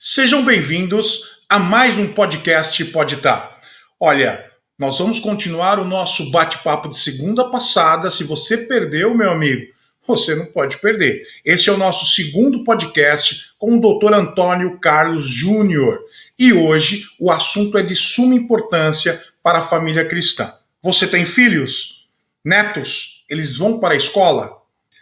Sejam bem-vindos a mais um podcast Pode Tá. Olha, nós vamos continuar o nosso bate-papo de segunda passada. Se você perdeu, meu amigo, você não pode perder. Este é o nosso segundo podcast com o Dr. Antônio Carlos Júnior. E hoje o assunto é de suma importância para a família cristã. Você tem filhos? Netos? Eles vão para a escola?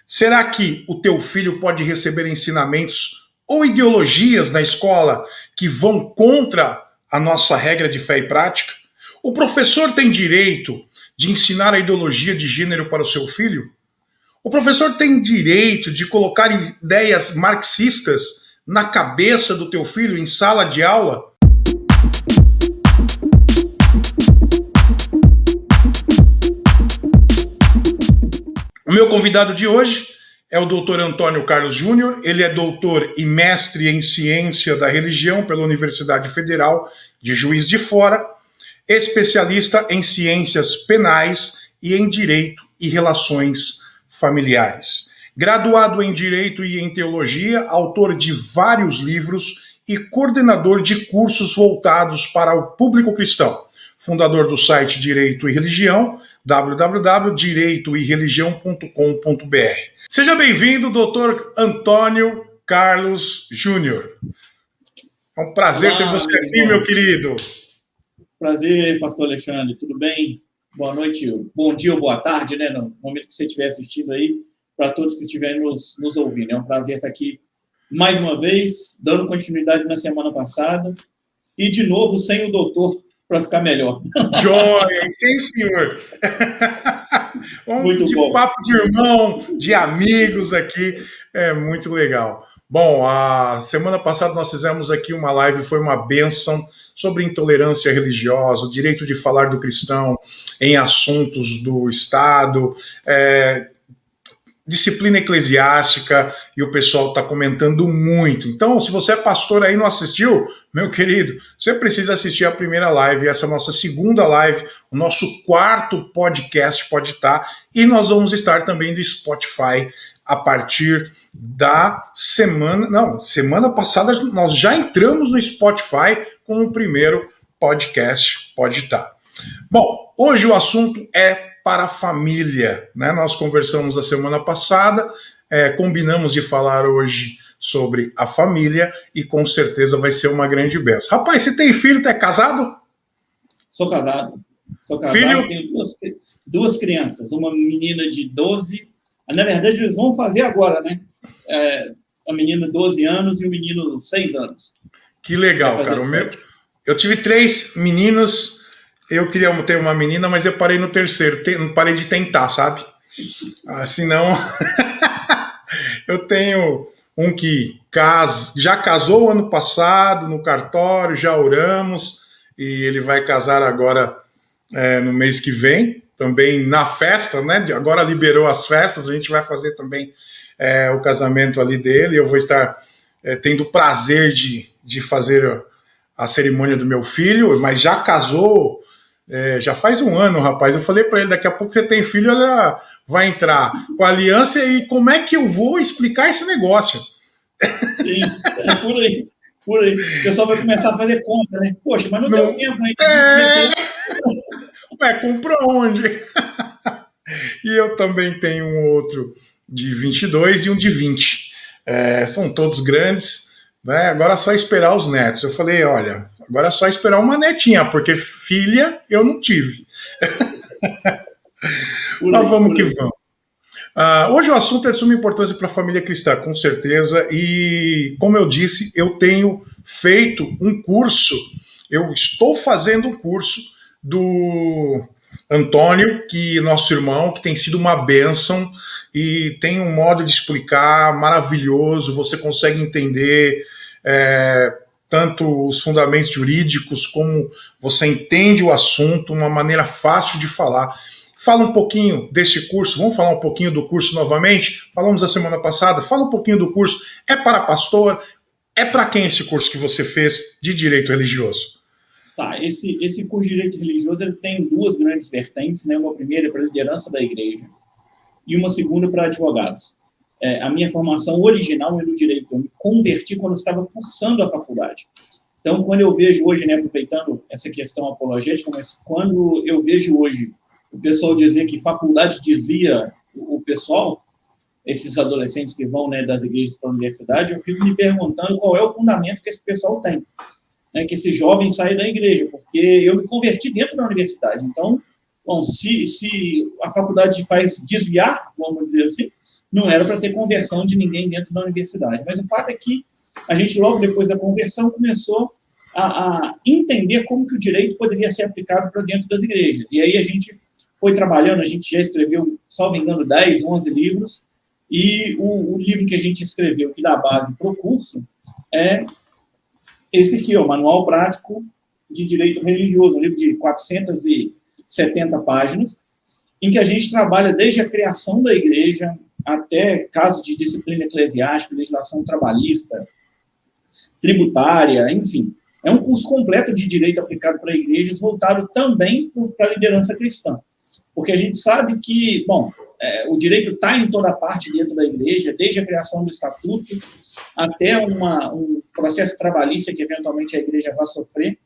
Será que o teu filho pode receber ensinamentos ou ideologias na escola que vão contra a nossa regra de fé e prática? O professor tem direito de ensinar a ideologia de gênero para o seu filho? O professor tem direito de colocar ideias marxistas na cabeça do teu filho em sala de aula? O meu convidado de hoje é o doutor Antônio Carlos Júnior. Ele é doutor e mestre em ciência da religião pela Universidade Federal de Juiz de Fora, especialista em ciências penais e em direito e relações familiares. Graduado em Direito e em Teologia, autor de vários livros e coordenador de cursos voltados para o público cristão. Fundador do site Direito e Religião, www.direitoireligião.com.br. Seja bem-vindo, doutor Antônio Carlos Júnior. É um prazer Olá, ter você aqui, bom. meu querido. Prazer, pastor Alexandre. Tudo bem? Boa noite, bom dia ou boa tarde, né? No momento que você estiver assistindo aí, para todos que estiverem nos, nos ouvindo. É um prazer estar aqui mais uma vez, dando continuidade na semana passada. E, de novo, sem o doutor para ficar melhor. Joia, sim, senhor. um muito de bom. papo de irmão, de amigos aqui, é muito legal. Bom, a semana passada nós fizemos aqui uma live, foi uma benção sobre intolerância religiosa, o direito de falar do cristão em assuntos do Estado, é, disciplina eclesiástica, e o pessoal está comentando muito. Então, se você é pastor aí e não assistiu, meu querido, você precisa assistir a primeira live, essa é a nossa segunda live, o nosso quarto podcast pode estar, e nós vamos estar também do Spotify a partir da semana. Não, semana passada nós já entramos no Spotify com o primeiro podcast Pode Estar. Bom, hoje o assunto é para a família. Né? Nós conversamos a semana passada, é, combinamos de falar hoje sobre a família e com certeza vai ser uma grande benção. Rapaz, você tem filho, tá casado? Sou casado. Sou casado, filho? tenho duas, duas crianças, uma menina de 12 na verdade, eles vão fazer agora, né? É, a menina 12 anos e o menino 6 anos. Que legal, cara. O meu, eu tive três meninos, eu queria ter uma menina, mas eu parei no terceiro, não parei de tentar, sabe? Ah, senão. eu tenho um que cas... já casou ano passado no cartório, já oramos, e ele vai casar agora é, no mês que vem também na festa, né? Agora liberou as festas, a gente vai fazer também é, o casamento ali dele. Eu vou estar é, tendo o prazer de, de fazer a cerimônia do meu filho, mas já casou, é, já faz um ano, rapaz. Eu falei para ele: daqui a pouco você tem filho, ela vai entrar com a aliança e como é que eu vou explicar esse negócio? Sim, é por aí. Por aí. O pessoal vai começar a fazer conta, né? Poxa, mas não, não deu tempo, né? É... Ué, comprou onde? e eu também tenho um outro de 22 e um de 20. É, são todos grandes, né? Agora é só esperar os netos. Eu falei, olha, agora é só esperar uma netinha, porque filha eu não tive. Mas vamos que vamos. Uh, hoje o assunto é de suma importância para a família cristã, com certeza, e como eu disse, eu tenho feito um curso, eu estou fazendo um curso do Antônio, que nosso irmão, que tem sido uma bênção e tem um modo de explicar maravilhoso, você consegue entender é, tanto os fundamentos jurídicos como você entende o assunto, uma maneira fácil de falar. Fala um pouquinho desse curso, vamos falar um pouquinho do curso novamente? Falamos a semana passada, fala um pouquinho do curso. É para pastor? É para quem esse curso que você fez de direito religioso? Tá, esse, esse curso de direito religioso ele tem duas grandes vertentes, né? Uma primeira é para a liderança da igreja e uma segunda para advogados. É, a minha formação original é no direito. Eu me converti quando estava cursando a faculdade. Então, quando eu vejo hoje, né, aproveitando essa questão apologética, mas quando eu vejo hoje o pessoal dizer que faculdade desvia o pessoal, esses adolescentes que vão né, das igrejas para a universidade, eu fico me perguntando qual é o fundamento que esse pessoal tem. Né, que esse jovem sai da igreja, porque eu me converti dentro da universidade. Então, bom, se, se a faculdade faz desviar, vamos dizer assim, não era para ter conversão de ninguém dentro da universidade. Mas o fato é que a gente, logo depois da conversão, começou a, a entender como que o direito poderia ser aplicado para dentro das igrejas. E aí a gente foi trabalhando, a gente já escreveu, salvo engano, 10, 11 livros, e o, o livro que a gente escreveu, que dá base para o curso, é esse aqui, o Manual Prático de Direito Religioso, um livro de 470 páginas, em que a gente trabalha desde a criação da igreja até casos de disciplina eclesiástica, legislação trabalhista, tributária, enfim. É um curso completo de direito aplicado para igrejas, voltado também para a liderança cristã. Porque a gente sabe que, bom, é, o direito está em toda parte dentro da igreja, desde a criação do estatuto até uma, um processo trabalhista que eventualmente a igreja vai sofrer,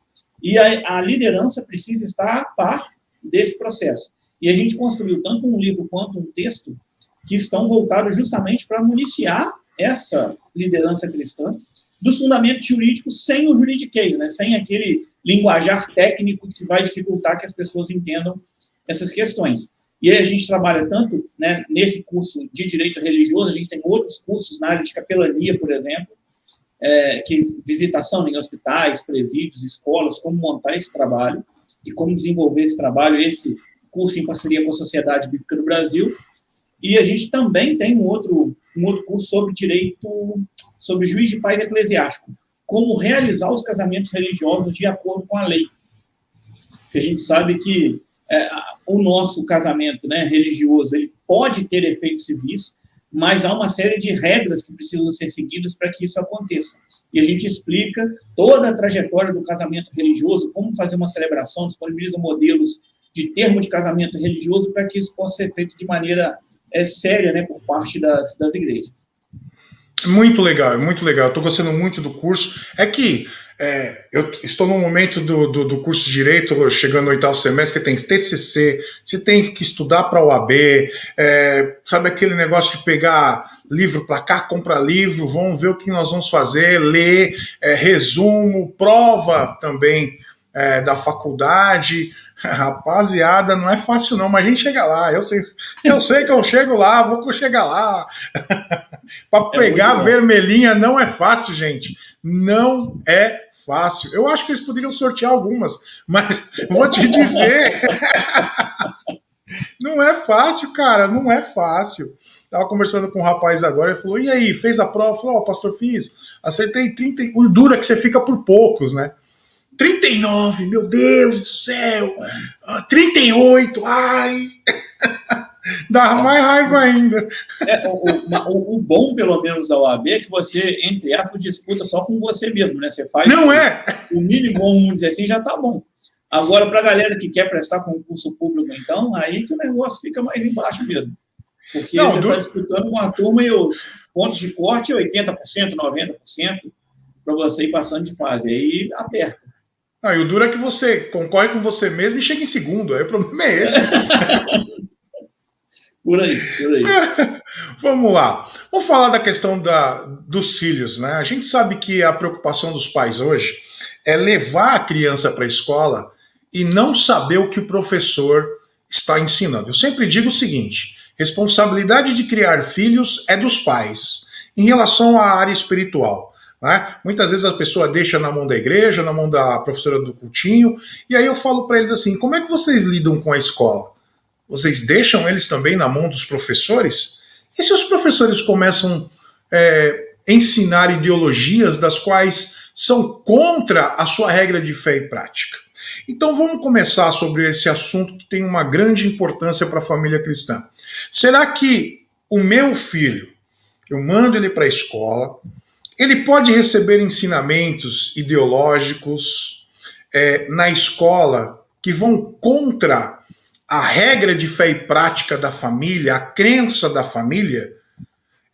e a, a liderança precisa estar a par desse processo. E a gente construiu tanto um livro quanto um texto que estão voltados justamente para municiar essa liderança cristã dos fundamentos jurídicos sem o juridiquês, né? sem aquele linguajar técnico que vai dificultar que as pessoas entendam essas questões. E aí a gente trabalha tanto né, nesse curso de direito religioso, a gente tem outros cursos na área de capelania, por exemplo, é, que visitação em hospitais, presídios, escolas, como montar esse trabalho e como desenvolver esse trabalho, esse curso em parceria com a Sociedade Bíblica do Brasil. E a gente também tem um outro, um outro curso sobre direito, sobre juiz de paz eclesiástico, como realizar os casamentos religiosos de acordo com a lei. Porque a gente sabe que é, o nosso casamento né, religioso ele pode ter efeitos civis, mas há uma série de regras que precisam ser seguidas para que isso aconteça. E a gente explica toda a trajetória do casamento religioso, como fazer uma celebração, disponibiliza modelos de termo de casamento religioso para que isso possa ser feito de maneira é, séria né, por parte das, das igrejas. Muito legal, muito legal. Estou gostando muito do curso. É que é, eu estou no momento do, do, do, curso de Direito, chegando no oitavo semestre, tem TCC, você tem que estudar para o AB, é, sabe aquele negócio de pegar livro para cá, comprar livro, vamos ver o que nós vamos fazer, ler, é, resumo, prova também é, da faculdade. Rapaziada, não é fácil não, mas a gente chega lá. Eu sei, eu sei que eu chego lá, vou chegar lá. para é pegar é vermelhinha não é fácil, gente. Não é fácil. Eu acho que eles poderiam sortear algumas, mas vou te dizer. não é fácil, cara, não é fácil. Tava conversando com um rapaz agora, ele falou: "E aí, fez a prova?" Falou: "Ó, oh, pastor, fiz. Acertei 30, o dura que você fica por poucos, né?" 39, meu Deus do céu! 38, ah, ai! Dá mais raiva ainda. É, o, o, o, bom, pelo menos, da OAB é que você, entre aspas, disputa só com você mesmo, né? Você faz. Não o, é! O mínimo, vamos dizer assim, já tá bom. Agora, para a galera que quer prestar concurso público, então, aí que o negócio fica mais embaixo mesmo. Porque Não, você está do... disputando com a turma e os pontos de corte 80%, 90%, para você ir passando de fase. Aí aperta. Ah, e o duro é que você concorre com você mesmo e chega em segundo. Aí o problema é esse. por aí, por aí. Vamos lá. Vamos falar da questão da, dos filhos, né? A gente sabe que a preocupação dos pais hoje é levar a criança para a escola e não saber o que o professor está ensinando. Eu sempre digo o seguinte: responsabilidade de criar filhos é dos pais. Em relação à área espiritual, né? Muitas vezes a pessoa deixa na mão da igreja, na mão da professora do cultinho, e aí eu falo para eles assim: como é que vocês lidam com a escola? Vocês deixam eles também na mão dos professores? E se os professores começam a é, ensinar ideologias das quais são contra a sua regra de fé e prática? Então vamos começar sobre esse assunto que tem uma grande importância para a família cristã. Será que o meu filho, eu mando ele para a escola, ele pode receber ensinamentos ideológicos é, na escola que vão contra a regra de fé e prática da família, a crença da família.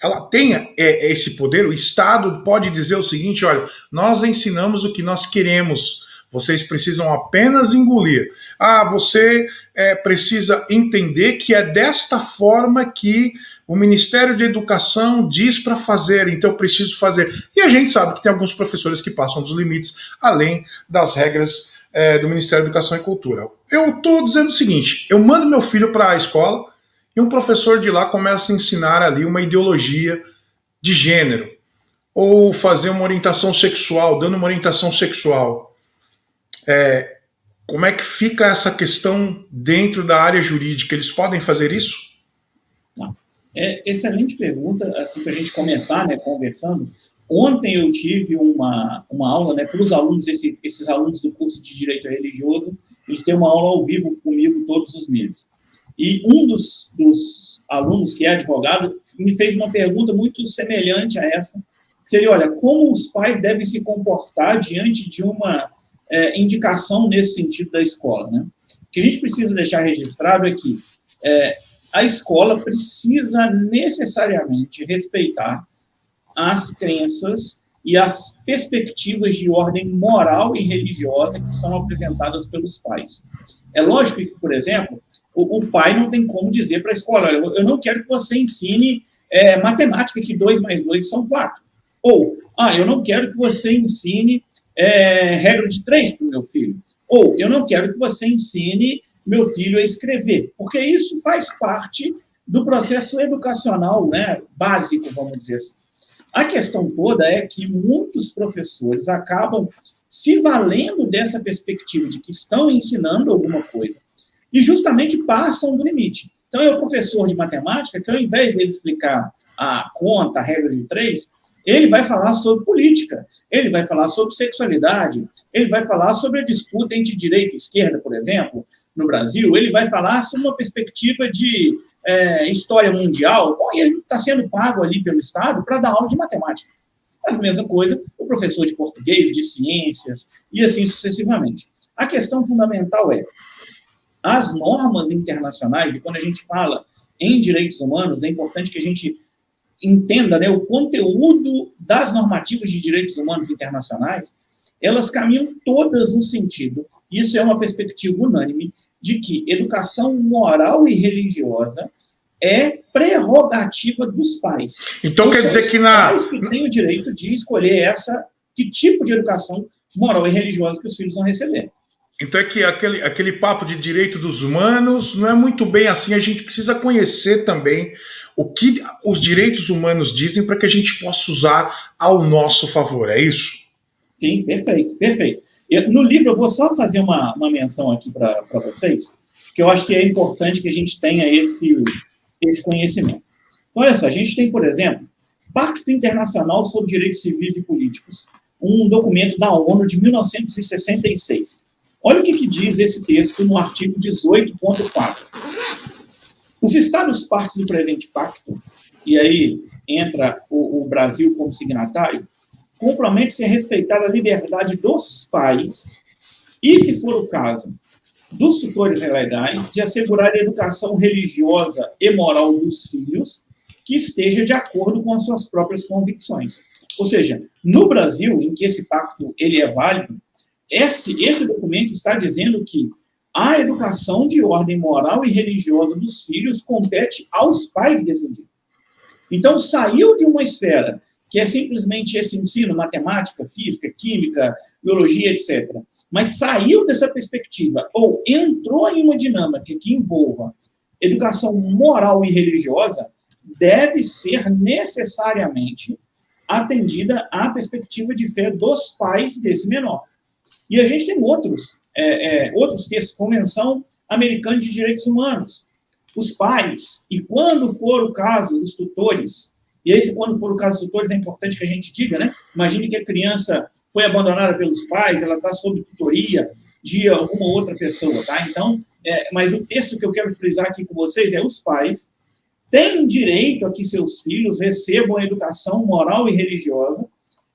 ela tenha é, esse poder, o Estado pode dizer o seguinte: olha, nós ensinamos o que nós queremos, vocês precisam apenas engolir. Ah, você é, precisa entender que é desta forma que o Ministério da Educação diz para fazer, então eu preciso fazer. E a gente sabe que tem alguns professores que passam dos limites, além das regras é, do Ministério da Educação e Cultura. Eu estou dizendo o seguinte: eu mando meu filho para a escola e um professor de lá começa a ensinar ali uma ideologia de gênero, ou fazer uma orientação sexual, dando uma orientação sexual. É, como é que fica essa questão dentro da área jurídica? Eles podem fazer isso? É, excelente pergunta, assim, para a gente começar, né, conversando. Ontem eu tive uma, uma aula, né, para os alunos, esse, esses alunos do curso de Direito Religioso, eles têm uma aula ao vivo comigo todos os meses. E um dos, dos alunos, que é advogado, me fez uma pergunta muito semelhante a essa, seria, olha, como os pais devem se comportar diante de uma é, indicação nesse sentido da escola, né? O que a gente precisa deixar registrado é que é, a escola precisa necessariamente respeitar as crenças e as perspectivas de ordem moral e religiosa que são apresentadas pelos pais. É lógico que, por exemplo, o, o pai não tem como dizer para a escola: eu, eu, não quero que você ensine é, matemática, que 2 mais 2 são 4. Ou, ah, eu não quero que você ensine é, regra de 3 para o meu filho. Ou, eu não quero que você ensine meu filho a escrever, porque isso faz parte do processo educacional né, básico, vamos dizer assim. A questão toda é que muitos professores acabam se valendo dessa perspectiva de que estão ensinando alguma coisa e justamente passam do limite. Então, é o professor de matemática que, ao invés de ele explicar a conta, a regra de três, ele vai falar sobre política, ele vai falar sobre sexualidade, ele vai falar sobre a disputa entre direita e esquerda, por exemplo, no Brasil, ele vai falar sobre uma perspectiva de é, história mundial. E ele está sendo pago ali pelo Estado para dar aula de matemática. A mesma coisa o professor de português, de ciências, e assim sucessivamente. A questão fundamental é, as normas internacionais, e quando a gente fala em direitos humanos, é importante que a gente entenda né, o conteúdo das normativas de direitos humanos internacionais, elas caminham todas no sentido, isso é uma perspectiva unânime, de que educação moral e religiosa é prerrogativa dos pais. Então quer dizer que na pais que têm o direito de escolher essa que tipo de educação moral e religiosa que os filhos vão receber. Então é que aquele, aquele papo de direito dos humanos não é muito bem assim. A gente precisa conhecer também o que os direitos humanos dizem para que a gente possa usar ao nosso favor. É isso? Sim, perfeito, perfeito. Eu, no livro eu vou só fazer uma, uma menção aqui para vocês, que eu acho que é importante que a gente tenha esse, esse conhecimento. Então, olha só, a gente tem, por exemplo, Pacto Internacional sobre Direitos Civis e Políticos, um documento da ONU de 1966. Olha o que, que diz esse texto no artigo 18.4. Os Estados partes do presente pacto, e aí entra o, o Brasil como signatário, compromete-se a respeitar a liberdade dos pais e, se for o caso, dos tutores legais, de assegurar a educação religiosa e moral dos filhos que esteja de acordo com as suas próprias convicções. Ou seja, no Brasil, em que esse pacto ele é válido, esse, esse documento está dizendo que a educação de ordem moral e religiosa dos filhos compete aos pais decidir. Então, saiu de uma esfera que é simplesmente esse ensino, matemática, física, química, biologia, etc. Mas saiu dessa perspectiva, ou entrou em uma dinâmica que envolva educação moral e religiosa, deve ser necessariamente atendida à perspectiva de fé dos pais desse menor. E a gente tem outros é, é, outros textos, Convenção Americana de Direitos Humanos. Os pais, e quando for o caso, os tutores, e aí, quando for o caso dos tutores, é importante que a gente diga, né? Imagine que a criança foi abandonada pelos pais, ela está sob tutoria de alguma outra pessoa, tá? Então, é, mas o texto que eu quero frisar aqui com vocês é os pais têm direito a que seus filhos recebam a educação moral e religiosa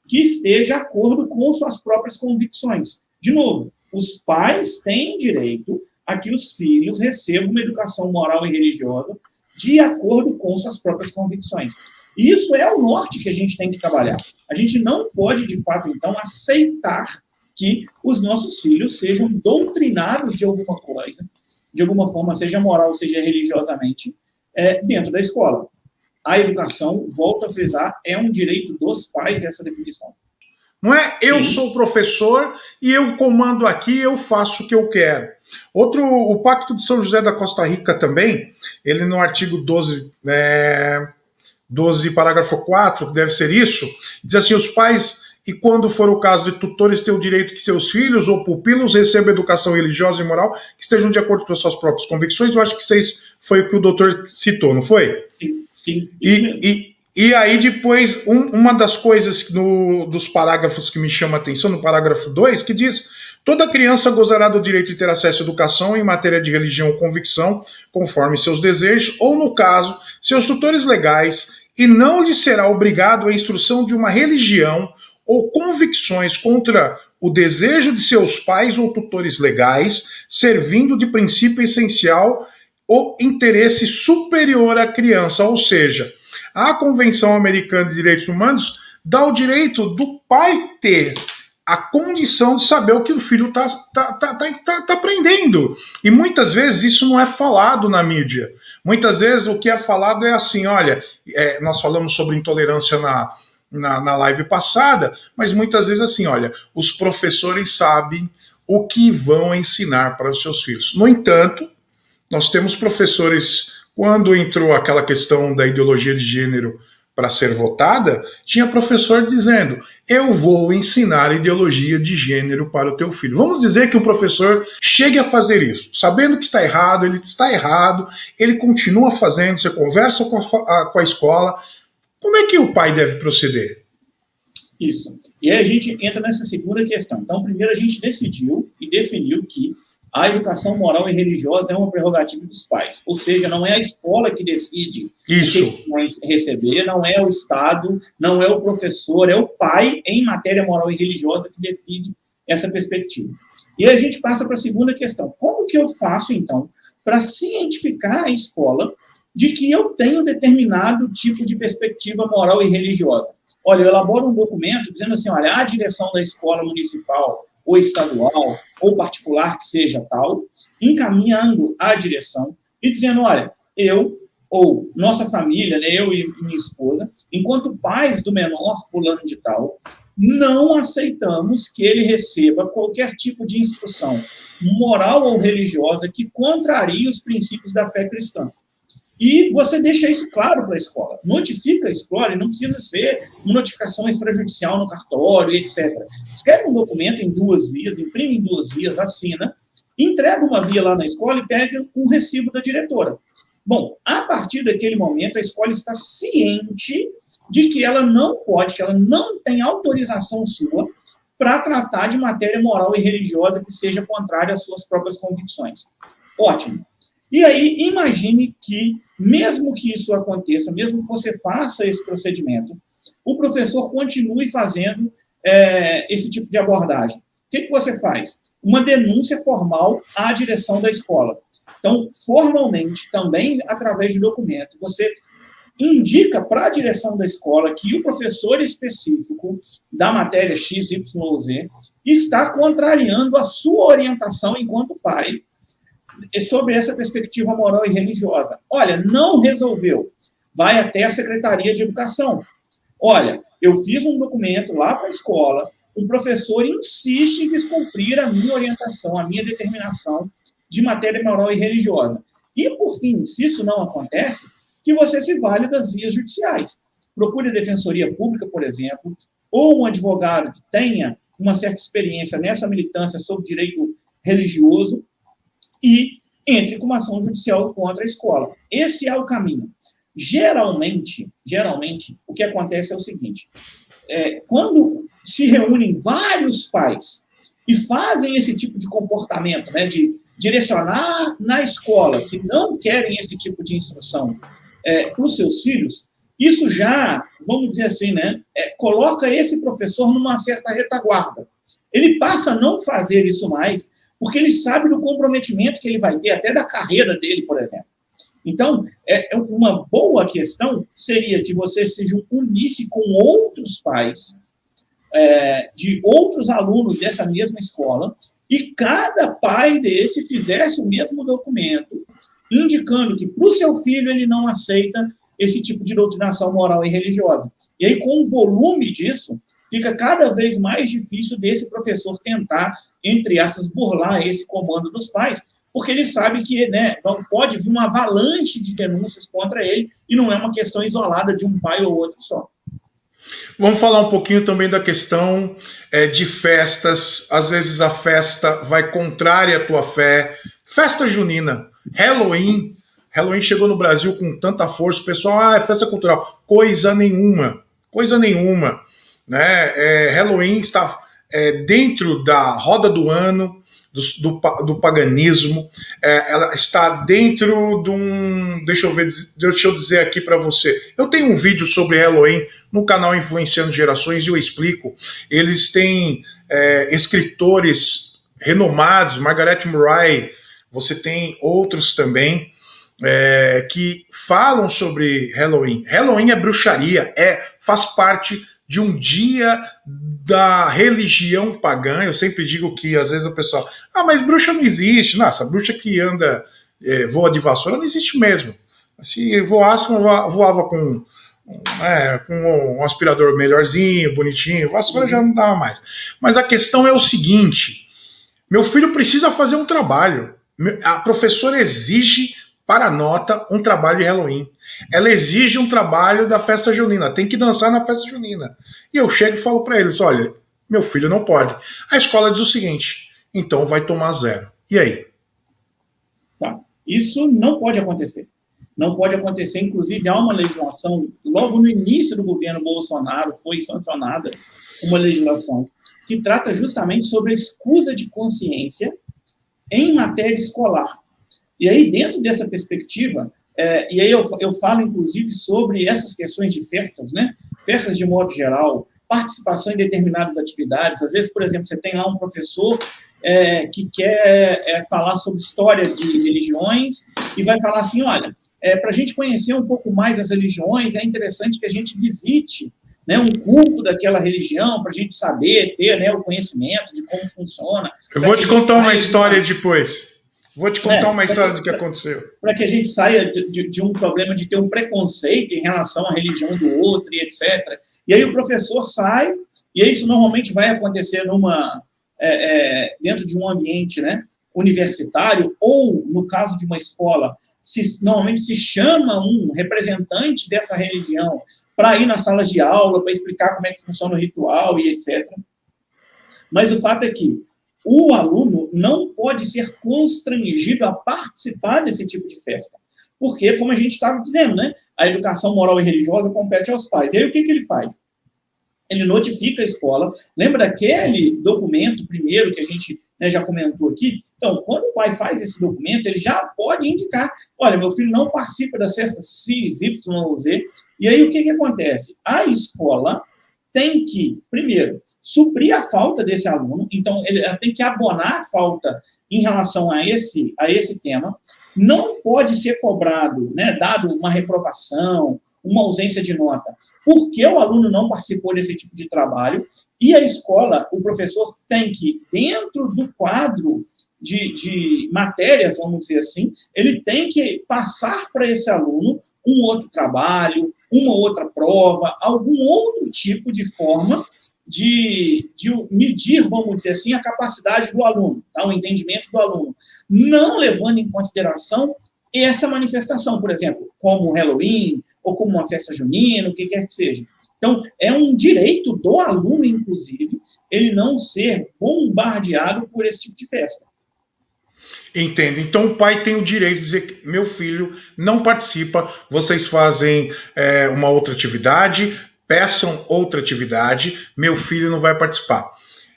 que esteja de acordo com suas próprias convicções. De novo, os pais têm direito a que os filhos recebam uma educação moral e religiosa de acordo com suas próprias convicções. Isso é o norte que a gente tem que trabalhar. A gente não pode, de fato, então, aceitar que os nossos filhos sejam doutrinados de alguma coisa, de alguma forma, seja moral, seja religiosamente, é, dentro da escola. A educação, volto a frisar, é um direito dos pais essa definição. Não é eu Sim. sou professor e eu comando aqui, eu faço o que eu quero. Outro, o Pacto de São José da Costa Rica também, ele no artigo 12, é, 12, parágrafo 4, que deve ser isso, diz assim: os pais, e quando for o caso de tutores, têm o direito que seus filhos ou pupilos recebam educação religiosa e moral que estejam de acordo com as suas próprias convicções. Eu acho que vocês foi o que o doutor citou, não foi? Sim, sim. E, e, e aí, depois, um, uma das coisas no, dos parágrafos que me chama a atenção, no parágrafo 2, que diz: toda criança gozará do direito de ter acesso à educação em matéria de religião ou convicção, conforme seus desejos, ou, no caso, seus tutores legais, e não lhe será obrigado a instrução de uma religião ou convicções contra o desejo de seus pais ou tutores legais, servindo de princípio essencial o interesse superior à criança, ou seja, a Convenção Americana de Direitos Humanos dá o direito do pai ter a condição de saber o que o filho está tá, tá, tá, tá, tá aprendendo. E muitas vezes isso não é falado na mídia. Muitas vezes o que é falado é assim: olha, é, nós falamos sobre intolerância na, na, na live passada, mas muitas vezes assim: olha, os professores sabem o que vão ensinar para os seus filhos. No entanto, nós temos professores quando entrou aquela questão da ideologia de gênero para ser votada, tinha professor dizendo: Eu vou ensinar ideologia de gênero para o teu filho. Vamos dizer que o professor chegue a fazer isso, sabendo que está errado, ele está errado, ele continua fazendo, você conversa com a, com a escola. Como é que o pai deve proceder? Isso. E aí a gente entra nessa segunda questão. Então, primeiro a gente decidiu e definiu que a educação moral e religiosa é uma prerrogativa dos pais. Ou seja, não é a escola que decide Isso. receber, não é o Estado, não é o professor, é o pai em matéria moral e religiosa que decide essa perspectiva. E a gente passa para a segunda questão. Como que eu faço, então, para cientificar a escola de que eu tenho determinado tipo de perspectiva moral e religiosa? Olha, eu elaboro um documento dizendo assim, olha, a direção da escola municipal ou estadual ou particular que seja tal, encaminhando a direção e dizendo, olha, eu ou nossa família, né, eu e minha esposa, enquanto pais do menor fulano de tal, não aceitamos que ele receba qualquer tipo de instrução moral ou religiosa que contrarie os princípios da fé cristã. E você deixa isso claro para a escola. Notifica a escola, e não precisa ser uma notificação extrajudicial no cartório, etc. Escreve um documento em duas vias, imprime em duas vias, assina, entrega uma via lá na escola e pede um recibo da diretora. Bom, a partir daquele momento, a escola está ciente de que ela não pode, que ela não tem autorização sua para tratar de matéria moral e religiosa que seja contrária às suas próprias convicções. Ótimo. E aí, imagine que, mesmo que isso aconteça, mesmo que você faça esse procedimento, o professor continue fazendo é, esse tipo de abordagem. O que, que você faz? Uma denúncia formal à direção da escola. Então, formalmente, também através de documento, você indica para a direção da escola que o professor específico da matéria X, Y ou Z está contrariando a sua orientação enquanto pai sobre essa perspectiva moral e religiosa. Olha, não resolveu. Vai até a Secretaria de Educação. Olha, eu fiz um documento lá para a escola, o professor insiste em descumprir a minha orientação, a minha determinação de matéria moral e religiosa. E, por fim, se isso não acontece, que você se vale das vias judiciais. Procure a Defensoria Pública, por exemplo, ou um advogado que tenha uma certa experiência nessa militância sobre direito religioso e entre com uma ação judicial contra a escola. Esse é o caminho. Geralmente, geralmente, o que acontece é o seguinte: é, quando se reúnem vários pais e fazem esse tipo de comportamento, né, de direcionar na escola que não querem esse tipo de instrução é, para os seus filhos, isso já, vamos dizer assim, né, é, coloca esse professor numa certa retaguarda. Ele passa a não fazer isso mais porque ele sabe do comprometimento que ele vai ter, até da carreira dele, por exemplo. Então, é, é uma boa questão seria que você se unisse com outros pais é, de outros alunos dessa mesma escola e cada pai desse fizesse o mesmo documento, indicando que para o seu filho ele não aceita esse tipo de doutrinação moral e religiosa. E aí, com o volume disso, fica cada vez mais difícil desse professor tentar, entre essas, burlar esse comando dos pais, porque ele sabe que né, pode vir uma avalanche de denúncias contra ele e não é uma questão isolada de um pai ou outro só. Vamos falar um pouquinho também da questão é, de festas. Às vezes a festa vai contrária à tua fé. Festa junina, Halloween. Halloween chegou no Brasil com tanta força. O pessoal, ah, é festa cultural. Coisa nenhuma. Coisa nenhuma. Né? É, Halloween está é, dentro da roda do ano do, do, do paganismo, é, ela está dentro de um. Deixa eu ver, deixa eu dizer aqui para você. Eu tenho um vídeo sobre Halloween no canal Influenciando Gerações e eu explico. Eles têm é, escritores renomados, Margaret Murray, você tem outros também. É, que falam sobre Halloween. Halloween é bruxaria, é faz parte de um dia da religião pagã. Eu sempre digo que às vezes o pessoal, ah, mas bruxa não existe. Nossa, bruxa que anda, é, voa de vassoura não existe mesmo. Se voasse, voava com, é, com um aspirador melhorzinho, bonitinho, vassoura já não dava mais. Mas a questão é o seguinte: meu filho precisa fazer um trabalho. A professora exige para a nota um trabalho de Halloween. Ela exige um trabalho da festa junina, tem que dançar na festa junina. E eu chego e falo para eles: olha, meu filho não pode. A escola diz o seguinte: então vai tomar zero. E aí? Tá. Isso não pode acontecer. Não pode acontecer. Inclusive, há uma legislação, logo no início do governo Bolsonaro, foi sancionada uma legislação que trata justamente sobre a escusa de consciência em matéria escolar. E aí, dentro dessa perspectiva, é, e aí eu, eu falo, inclusive, sobre essas questões de festas, né? Festas de modo geral, participação em determinadas atividades. Às vezes, por exemplo, você tem lá um professor é, que quer é, falar sobre história de religiões e vai falar assim: olha, é, para a gente conhecer um pouco mais as religiões, é interessante que a gente visite né, um culto daquela religião para a gente saber, ter né, o conhecimento de como funciona. Eu vou te contar uma história depois. Vou te contar é, uma história do que aconteceu. Para que a gente saia de, de, de, um problema de ter um preconceito em relação à religião do outro e etc. E aí o professor sai, e isso normalmente vai acontecer numa é, é, dentro de um ambiente né, universitário, ou no caso de uma escola, se, normalmente se chama um representante dessa religião para ir nas salas de aula, para explicar como é que funciona o ritual e etc. Mas o fato é que o aluno não pode ser constrangido a participar desse tipo de festa. Porque, como a gente estava dizendo, né? A educação moral e religiosa compete aos pais. E aí o que, que ele faz? Ele notifica a escola. Lembra daquele documento primeiro que a gente né, já comentou aqui? Então, quando o pai faz esse documento, ele já pode indicar: olha, meu filho não participa das festas X, Y Z. E aí o que, que acontece? A escola tem que, primeiro, suprir a falta desse aluno, então ele tem que abonar a falta em relação a esse, a esse tema, não pode ser cobrado, né, dado uma reprovação, uma ausência de nota, porque o aluno não participou desse tipo de trabalho, e a escola, o professor tem que, dentro do quadro de, de matérias, vamos dizer assim, ele tem que passar para esse aluno um outro trabalho, uma outra prova, algum outro tipo de forma de, de medir, vamos dizer assim, a capacidade do aluno, tá? o entendimento do aluno, não levando em consideração essa manifestação, por exemplo, como Halloween, ou como uma festa junina, o que quer que seja. Então, é um direito do aluno, inclusive, ele não ser bombardeado por esse tipo de festa. Entendo. Então o pai tem o direito de dizer que meu filho não participa, vocês fazem é, uma outra atividade, peçam outra atividade, meu filho não vai participar.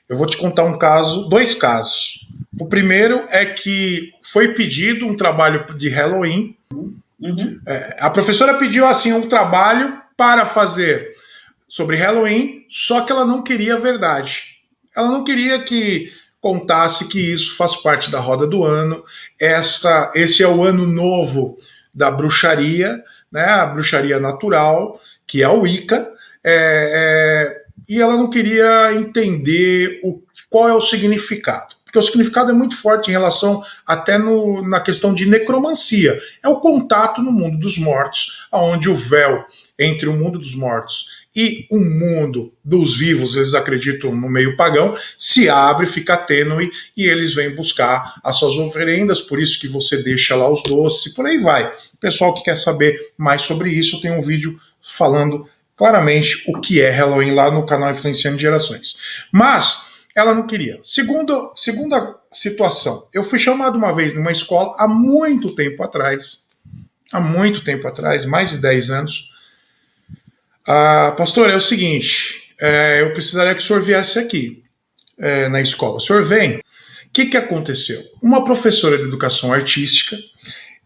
Eu vou te contar um caso, dois casos. O primeiro é que foi pedido um trabalho de Halloween. Uhum. É, a professora pediu assim um trabalho para fazer sobre Halloween, só que ela não queria a verdade. Ela não queria que contasse que isso faz parte da roda do ano. Essa, esse é o ano novo da bruxaria, né, a bruxaria natural, que é a Wicca, é, é, e ela não queria entender o, qual é o significado. Porque o significado é muito forte em relação até no, na questão de necromancia. É o contato no mundo dos mortos, onde o véu entre o mundo dos mortos e o mundo dos vivos, eles acreditam no meio pagão, se abre, fica tênue e eles vêm buscar as suas oferendas, por isso que você deixa lá os doces e por aí vai. Pessoal que quer saber mais sobre isso, tem um vídeo falando claramente o que é Halloween lá no canal Influenciando Gerações. Mas ela não queria. Segundo, segunda situação, eu fui chamado uma vez numa escola há muito tempo atrás, há muito tempo atrás, mais de 10 anos, ah, pastor, é o seguinte, é, eu precisaria que o senhor viesse aqui é, na escola. O senhor vem? O que, que aconteceu? Uma professora de educação artística,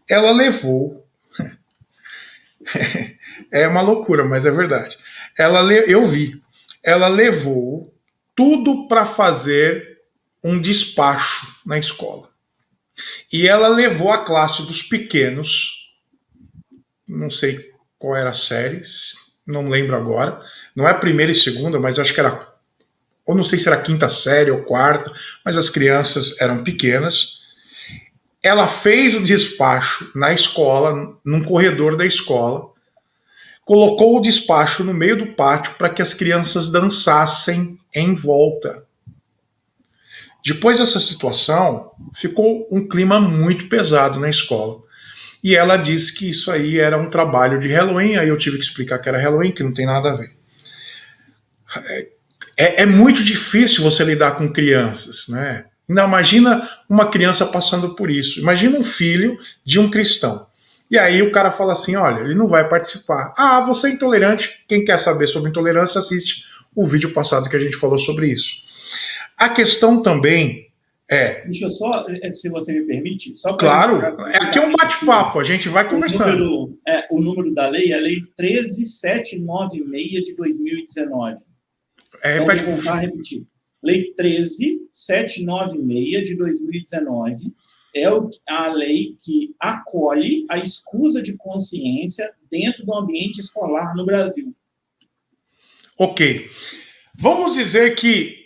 ela levou. é uma loucura, mas é verdade. Ela eu vi. Ela levou tudo para fazer um despacho na escola. E ela levou a classe dos pequenos, não sei qual era a série, não lembro agora. Não é primeira e segunda, mas acho que era. Ou não sei se era quinta série ou quarta, mas as crianças eram pequenas. Ela fez o despacho na escola, num corredor da escola, colocou o despacho no meio do pátio para que as crianças dançassem em volta. Depois dessa situação, ficou um clima muito pesado na escola. E ela disse que isso aí era um trabalho de Halloween, aí eu tive que explicar que era Halloween, que não tem nada a ver. É, é muito difícil você lidar com crianças, né? Ainda imagina uma criança passando por isso. Imagina um filho de um cristão. E aí o cara fala assim: olha, ele não vai participar. Ah, você é intolerante. Quem quer saber sobre intolerância, assiste o vídeo passado que a gente falou sobre isso. A questão também é. Deixa eu só, é, se você me permite, só Claro, é aqui é um bate-papo, a gente vai conversando. O número, é, o número da lei é a Lei 13796 de 2019. É, então, repete, vou voltar a repetir. Lei 13796 de 2019 é a lei que acolhe a escusa de consciência dentro do ambiente escolar no Brasil. Ok. Vamos dizer que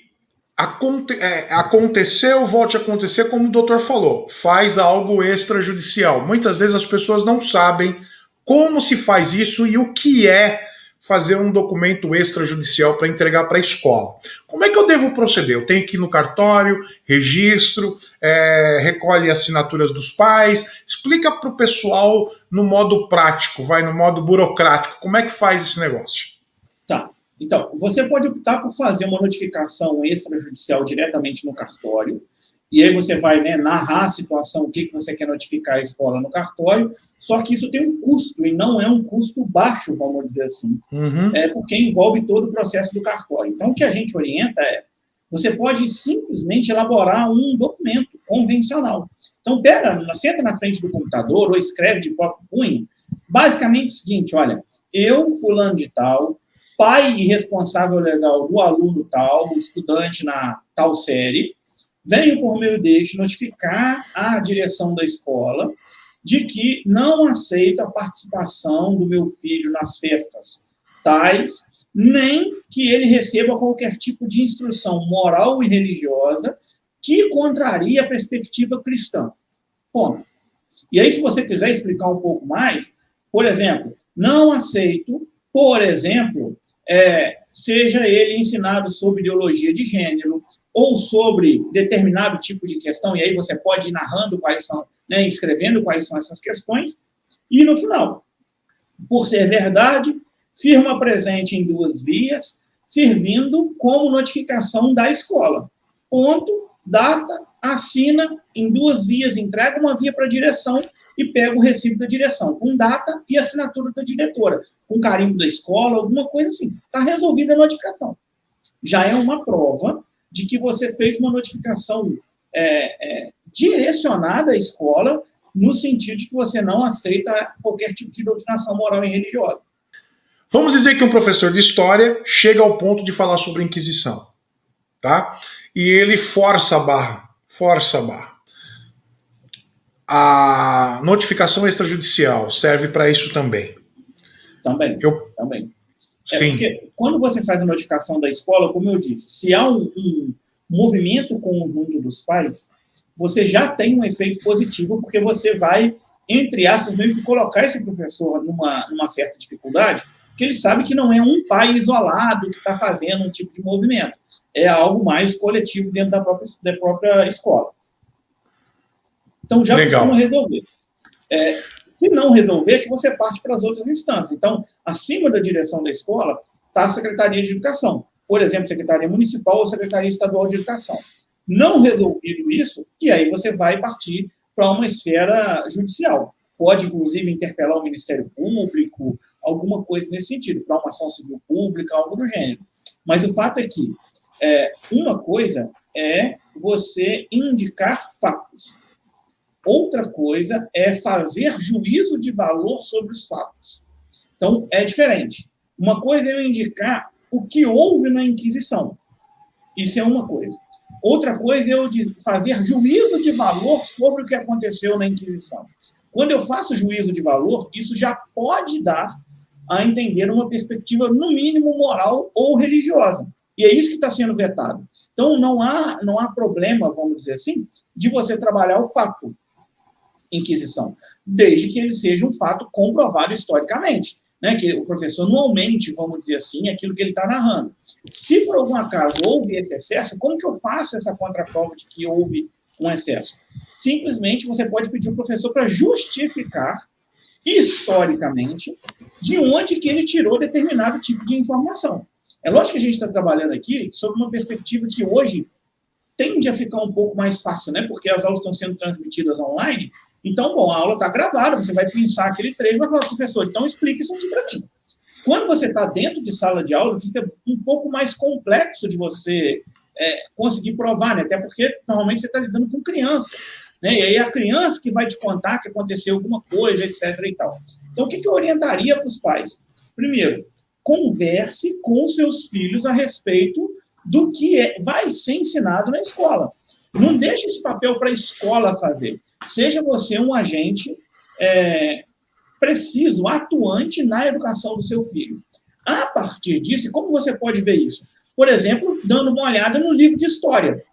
Aconte é, aconteceu, volte a acontecer, como o doutor falou, faz algo extrajudicial. Muitas vezes as pessoas não sabem como se faz isso e o que é fazer um documento extrajudicial para entregar para a escola. Como é que eu devo proceder? Eu tenho que ir no cartório, registro, é, recolhe assinaturas dos pais. Explica para o pessoal no modo prático, vai no modo burocrático, como é que faz esse negócio? Tá. Então, você pode optar por fazer uma notificação extrajudicial diretamente no cartório, e aí você vai né, narrar a situação, o que, que você quer notificar a escola no cartório, só que isso tem um custo, e não é um custo baixo, vamos dizer assim, uhum. é porque envolve todo o processo do cartório. Então, o que a gente orienta é, você pode simplesmente elaborar um documento convencional. Então, pega, senta na frente do computador ou escreve de próprio punho, basicamente o seguinte, olha, eu, fulano de tal, pai e responsável legal do aluno tal, estudante na tal série, venho por meio deste notificar a direção da escola de que não aceito a participação do meu filho nas festas tais, nem que ele receba qualquer tipo de instrução moral e religiosa que contraria a perspectiva cristã. Ponto. E aí, se você quiser explicar um pouco mais, por exemplo, não aceito, por exemplo, é, seja ele ensinado sobre ideologia de gênero ou sobre determinado tipo de questão, e aí você pode ir narrando quais são, né, escrevendo quais são essas questões, e no final, por ser verdade, firma presente em duas vias, servindo como notificação da escola. Ponto, data, assina em duas vias, entrega uma via para a direção e pega o recibo da direção, com data e assinatura da diretora, com carimbo da escola, alguma coisa assim. Está resolvida a notificação. Já é uma prova de que você fez uma notificação é, é, direcionada à escola, no sentido de que você não aceita qualquer tipo de doutrinação moral e religiosa. Vamos dizer que um professor de história chega ao ponto de falar sobre a Inquisição, tá? E ele força a barra, força a barra a notificação extrajudicial serve para isso também? Também. Eu, também. É Sim. Porque quando você faz a notificação da escola, como eu disse, se há um, um movimento conjunto dos pais, você já tem um efeito positivo, porque você vai, entre aspas, meio que colocar esse professor numa, numa certa dificuldade, porque ele sabe que não é um pai isolado que está fazendo um tipo de movimento. É algo mais coletivo dentro da própria, da própria escola. Então já Legal. costuma resolver. É, se não resolver, é que você parte para as outras instâncias. Então, acima da direção da escola está a Secretaria de Educação. Por exemplo, Secretaria Municipal ou Secretaria Estadual de Educação. Não resolvido isso, e aí você vai partir para uma esfera judicial. Pode, inclusive, interpelar o Ministério Público, alguma coisa nesse sentido, para uma ação civil pública, algo do gênero. Mas o fato é que é, uma coisa é você indicar fatos. Outra coisa é fazer juízo de valor sobre os fatos. Então, é diferente. Uma coisa é eu indicar o que houve na Inquisição. Isso é uma coisa. Outra coisa é eu fazer juízo de valor sobre o que aconteceu na Inquisição. Quando eu faço juízo de valor, isso já pode dar a entender uma perspectiva, no mínimo, moral ou religiosa. E é isso que está sendo vetado. Então, não há, não há problema, vamos dizer assim, de você trabalhar o fato Inquisição, desde que ele seja um fato comprovado historicamente né, que o professor não aumente, vamos dizer assim, aquilo que ele está narrando. Se por algum acaso houve esse excesso, como que eu faço essa contraprova de que houve um excesso? Simplesmente você pode pedir ao professor para justificar historicamente de onde que ele tirou determinado tipo de informação. É lógico que a gente está trabalhando aqui sob uma perspectiva que hoje tende a ficar um pouco mais fácil, né? Porque as aulas estão sendo transmitidas online então, bom, a aula está gravada, você vai pensar aquele trecho vai falar, professor, então explique isso aqui para mim. Quando você está dentro de sala de aula, fica um pouco mais complexo de você é, conseguir provar, né? Até porque normalmente você está lidando com crianças. Né? E aí a criança que vai te contar que aconteceu alguma coisa, etc. e tal. Então, o que, que eu orientaria para os pais? Primeiro, converse com seus filhos a respeito do que é, vai ser ensinado na escola. Não deixe esse papel para a escola fazer. Seja você um agente é, preciso, atuante na educação do seu filho. A partir disso, como você pode ver isso? Por exemplo, dando uma olhada no livro de história.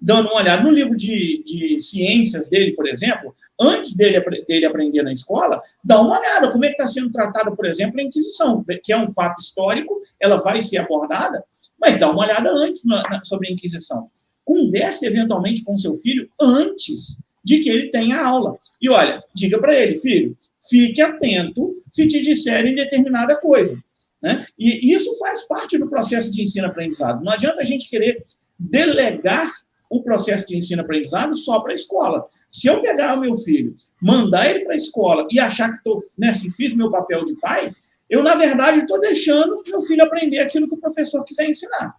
Dando uma olhada no livro de, de ciências dele, por exemplo, antes dele, dele aprender na escola, dá uma olhada como é que está sendo tratada, por exemplo, a Inquisição, que é um fato histórico, ela vai ser abordada, mas dá uma olhada antes na, na, sobre a Inquisição. Converse eventualmente com seu filho antes de que ele tenha aula. E olha, diga para ele, filho, fique atento se te disserem determinada coisa. Né? E isso faz parte do processo de ensino-aprendizado. Não adianta a gente querer delegar o processo de ensino-aprendizado só para a escola. Se eu pegar o meu filho, mandar ele para a escola e achar que estou, né, assim, fiz meu papel de pai, eu, na verdade, estou deixando meu filho aprender aquilo que o professor quiser ensinar.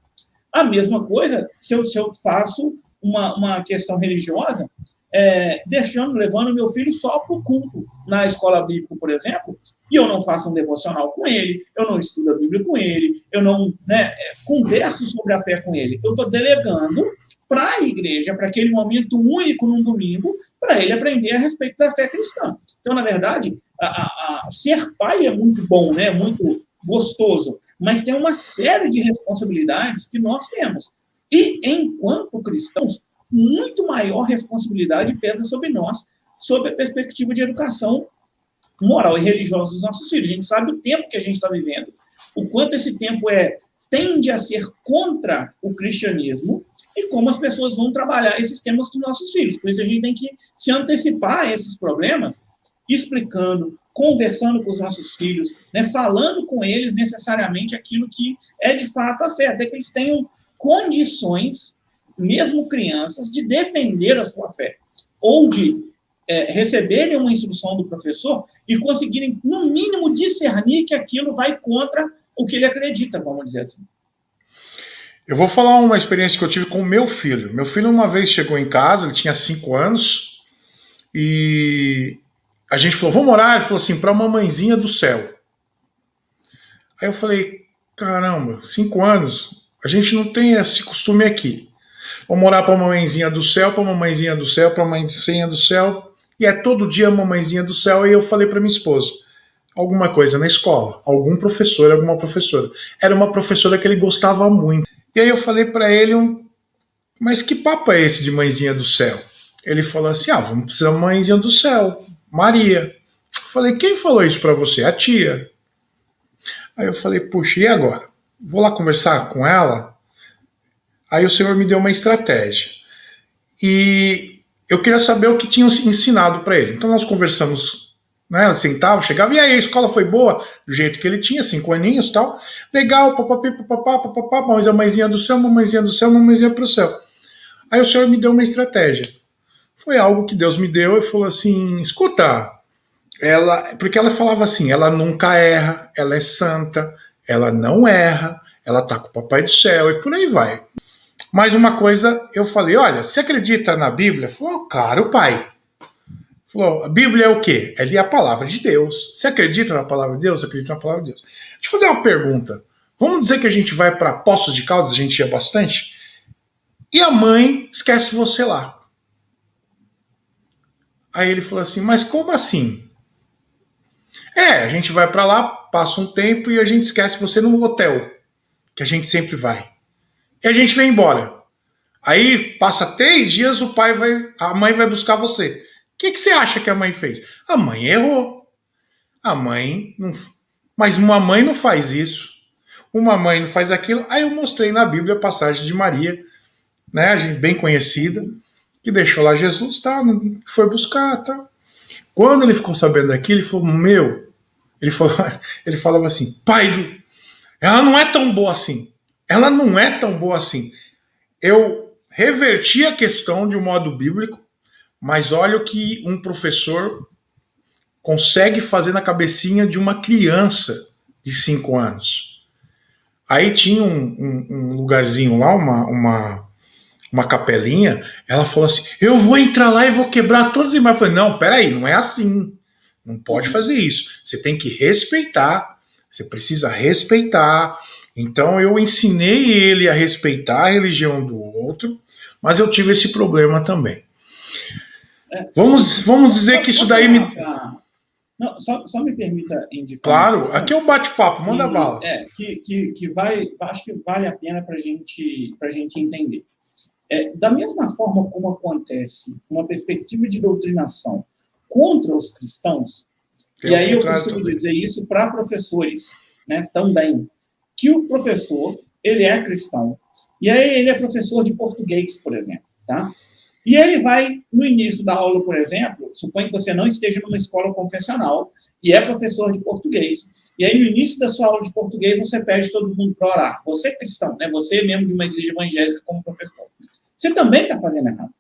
A mesma coisa se eu, se eu faço uma, uma questão religiosa é, deixando, levando meu filho só para o culto na escola bíblica, por exemplo, e eu não faço um devocional com ele, eu não estudo a Bíblia com ele, eu não né, é, converso sobre a fé com ele. Eu estou delegando para a igreja, para aquele momento único num domingo, para ele aprender a respeito da fé cristã. Então, na verdade, a, a, a ser pai é muito bom, né? muito gostoso, mas tem uma série de responsabilidades que nós temos. E, enquanto cristãos, muito maior responsabilidade pesa sobre nós, sob a perspectiva de educação moral e religiosa dos nossos filhos. A gente sabe o tempo que a gente está vivendo, o quanto esse tempo é tende a ser contra o cristianismo e como as pessoas vão trabalhar esses temas com nossos filhos. Por isso a gente tem que se antecipar a esses problemas, explicando, conversando com os nossos filhos, né, falando com eles necessariamente aquilo que é de fato a fé, até que eles tenham condições mesmo crianças, de defender a sua fé, ou de é, receberem uma instrução do professor e conseguirem, no mínimo, discernir que aquilo vai contra o que ele acredita, vamos dizer assim. Eu vou falar uma experiência que eu tive com o meu filho. Meu filho uma vez chegou em casa, ele tinha cinco anos, e a gente falou, vamos morar? Ele falou assim, para uma mãezinha do céu. Aí eu falei, caramba, cinco anos, a gente não tem esse costume aqui. Vou morar para a mamãezinha do céu, para a mamãezinha do céu, para a mamãezinha do céu. e é todo dia a mamãezinha do céu. E eu falei para minha esposa: alguma coisa na escola, algum professor, alguma professora. Era uma professora que ele gostava muito. E aí eu falei para ele um, mas que papo é esse de mãezinha do céu? Ele falou assim: ah, vamos precisar de mãezinha do céu, Maria. Eu falei: quem falou isso para você? A tia. Aí eu falei: puxa, e agora? Vou lá conversar com ela? Aí o Senhor me deu uma estratégia. E eu queria saber o que tinham ensinado para ele. Então nós conversamos, né? Sentava, chegava, e aí, a escola foi boa, do jeito que ele tinha, cinco aninhos tal. Legal, papapi, papapá, papapá, mas a mãezinha do céu, mamãezinha do céu, mamãezinha pro céu. Aí o Senhor me deu uma estratégia. Foi algo que Deus me deu e falou assim: escuta, ela, porque ela falava assim, ela nunca erra, ela é santa, ela não erra, ela tá com o papai do céu e por aí vai. Mas uma coisa eu falei: olha, você acredita na Bíblia? Falou, claro, pai. Falou, a Bíblia é o quê? É a palavra de Deus. Você acredita na palavra de Deus? Acredita na palavra de Deus. Deixa eu fazer uma pergunta. Vamos dizer que a gente vai para Poços de Caldas, a gente ia bastante, e a mãe esquece você lá. Aí ele falou assim: Mas como assim? É, a gente vai para lá, passa um tempo e a gente esquece você no hotel, que a gente sempre vai e a gente vem embora. Aí passa três dias, o pai vai, a mãe vai buscar você. O que, que você acha que a mãe fez? A mãe errou. A mãe não. Mas uma mãe não faz isso. Uma mãe não faz aquilo. Aí eu mostrei na Bíblia a passagem de Maria, né, bem conhecida, que deixou lá Jesus, tá, foi buscar, tá. Quando ele ficou sabendo daquilo, ele falou: Meu, ele, falou, ele falava assim: Pai, ela não é tão boa assim ela não é tão boa assim. Eu reverti a questão de um modo bíblico, mas olha o que um professor consegue fazer na cabecinha de uma criança de 5 anos. Aí tinha um, um, um, lugarzinho lá, uma, uma, uma capelinha, ela falou assim: Eu vou entrar lá e vou quebrar todas as imagens. Eu falei: Não, peraí, não é assim. Não pode fazer isso. Você tem que respeitar, você precisa respeitar então eu ensinei ele a respeitar a religião do outro, mas eu tive esse problema também. É, vamos, vamos dizer que isso daí me. Não, só, só me permita indicar. Claro, aqui é o bate-papo, manda bala. É, que, que, que vai, acho que vale a pena para gente, a gente entender. É, da mesma forma como acontece uma perspectiva de doutrinação contra os cristãos, Tem e aí eu costumo também. dizer isso para professores né, também que o professor, ele é cristão, e aí ele é professor de português, por exemplo, tá? E ele vai, no início da aula, por exemplo, suponha que você não esteja numa escola confessional e é professor de português. E aí, no início da sua aula de português, você pede todo mundo para orar. Você é cristão, né? Você é membro de uma igreja evangélica como professor. Você também está fazendo errado.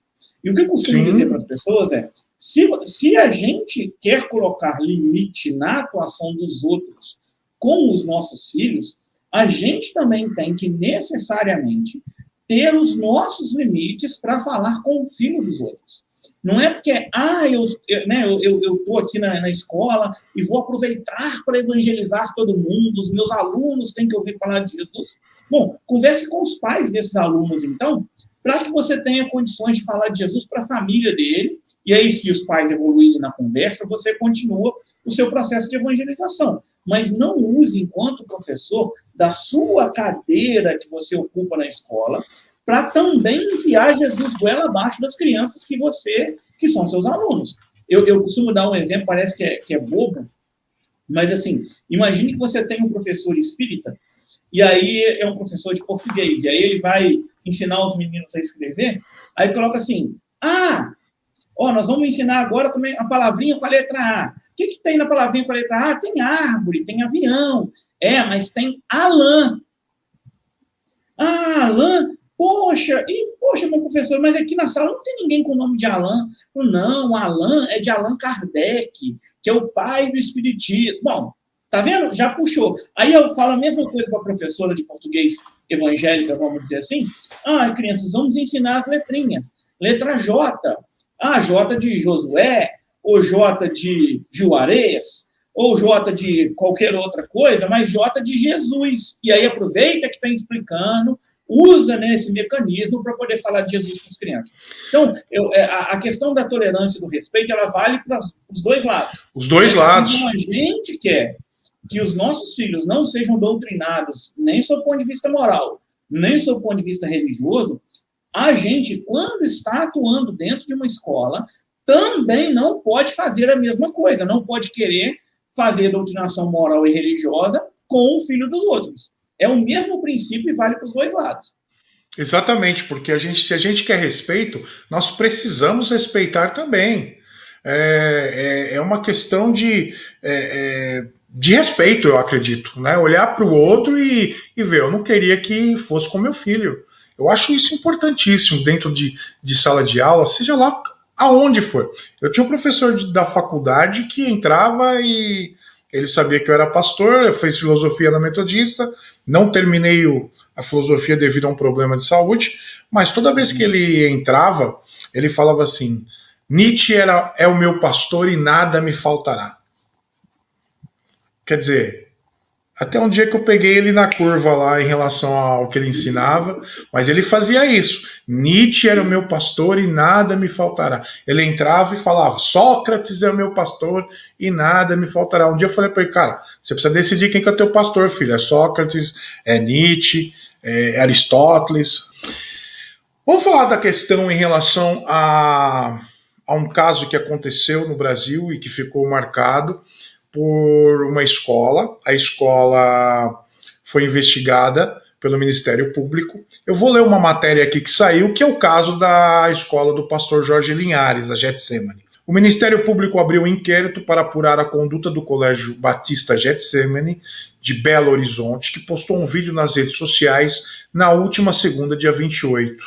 E o que eu costumo Sim. dizer para as pessoas é: se, se a gente quer colocar limite na atuação dos outros com os nossos filhos, a gente também tem que necessariamente ter os nossos limites para falar com o filho dos outros. Não é porque, ah, eu estou né, eu, eu, eu aqui na, na escola e vou aproveitar para evangelizar todo mundo, os meus alunos têm que ouvir falar de Jesus. Bom, converse com os pais desses alunos, então, para que você tenha condições de falar de Jesus para a família dele, e aí, se os pais evoluírem na conversa, você continua o seu processo de evangelização. Mas não use, enquanto professor, da sua cadeira que você ocupa na escola, para também enviar Jesus goela abaixo das crianças que você, que são seus alunos. Eu, eu costumo dar um exemplo, parece que é, que é bobo, mas assim, imagine que você tem um professor espírita, e aí é um professor de português, e aí ele vai ensinar os meninos a escrever, aí coloca assim, ah, ó, nós vamos ensinar agora a palavrinha com a letra A. O que, que tem na palavrinha com a letra A? Tem árvore, tem avião. É, mas tem Alain. Ah, Alain, poxa, e, poxa, meu professor, mas aqui na sala não tem ninguém com o nome de Alain. Não, Alain é de Allan Kardec, que é o pai do espiritismo. Bom, tá vendo? Já puxou. Aí eu falo a mesma coisa para a professora de português evangélica, vamos dizer assim. Ah, crianças, vamos ensinar as letrinhas. Letra J. Ah, J de Josué, ou J de Juarez, ou J de qualquer outra coisa, mas J de Jesus. E aí aproveita que está explicando usa né, esse mecanismo para poder falar de Jesus para as crianças. Então, eu, é, a, a, questão da tolerância e do respeito, ela vale para os dois lados. Os dois lados. Então, a gente quer que os nossos filhos não sejam doutrinados nem sob o ponto de vista moral, nem sob o ponto de vista religioso, a gente, quando está atuando dentro de uma escola, também não pode fazer a mesma coisa, não pode querer fazer doutrinação moral e religiosa com o filho dos outros. É o mesmo princípio e vale para os dois lados. Exatamente, porque a gente, se a gente quer respeito, nós precisamos respeitar também. É, é, é uma questão de, é, é de respeito, eu acredito. Né? Olhar para o outro e, e ver, eu não queria que fosse com meu filho. Eu acho isso importantíssimo dentro de, de sala de aula, seja lá aonde for. Eu tinha um professor de, da faculdade que entrava e ele sabia que eu era pastor, eu fiz filosofia na Metodista, não terminei o, a filosofia devido a um problema de saúde, mas toda vez que ele entrava, ele falava assim: Nietzsche era, é o meu pastor e nada me faltará. Quer dizer, até um dia que eu peguei ele na curva lá em relação ao que ele ensinava, mas ele fazia isso. Nietzsche era o meu pastor e nada me faltará. Ele entrava e falava: Sócrates é o meu pastor e nada me faltará. Um dia eu falei para ele, cara, você precisa decidir quem que é o teu pastor, filho. É Sócrates, é Nietzsche, é Aristóteles. Vamos falar da questão em relação a, a um caso que aconteceu no Brasil e que ficou marcado por uma escola. A escola foi investigada pelo Ministério Público. Eu vou ler uma matéria aqui que saiu, que é o caso da escola do pastor Jorge Linhares, a Getsemane. O Ministério Público abriu um inquérito para apurar a conduta do Colégio Batista Getsemane de Belo Horizonte, que postou um vídeo nas redes sociais na última segunda, dia 28,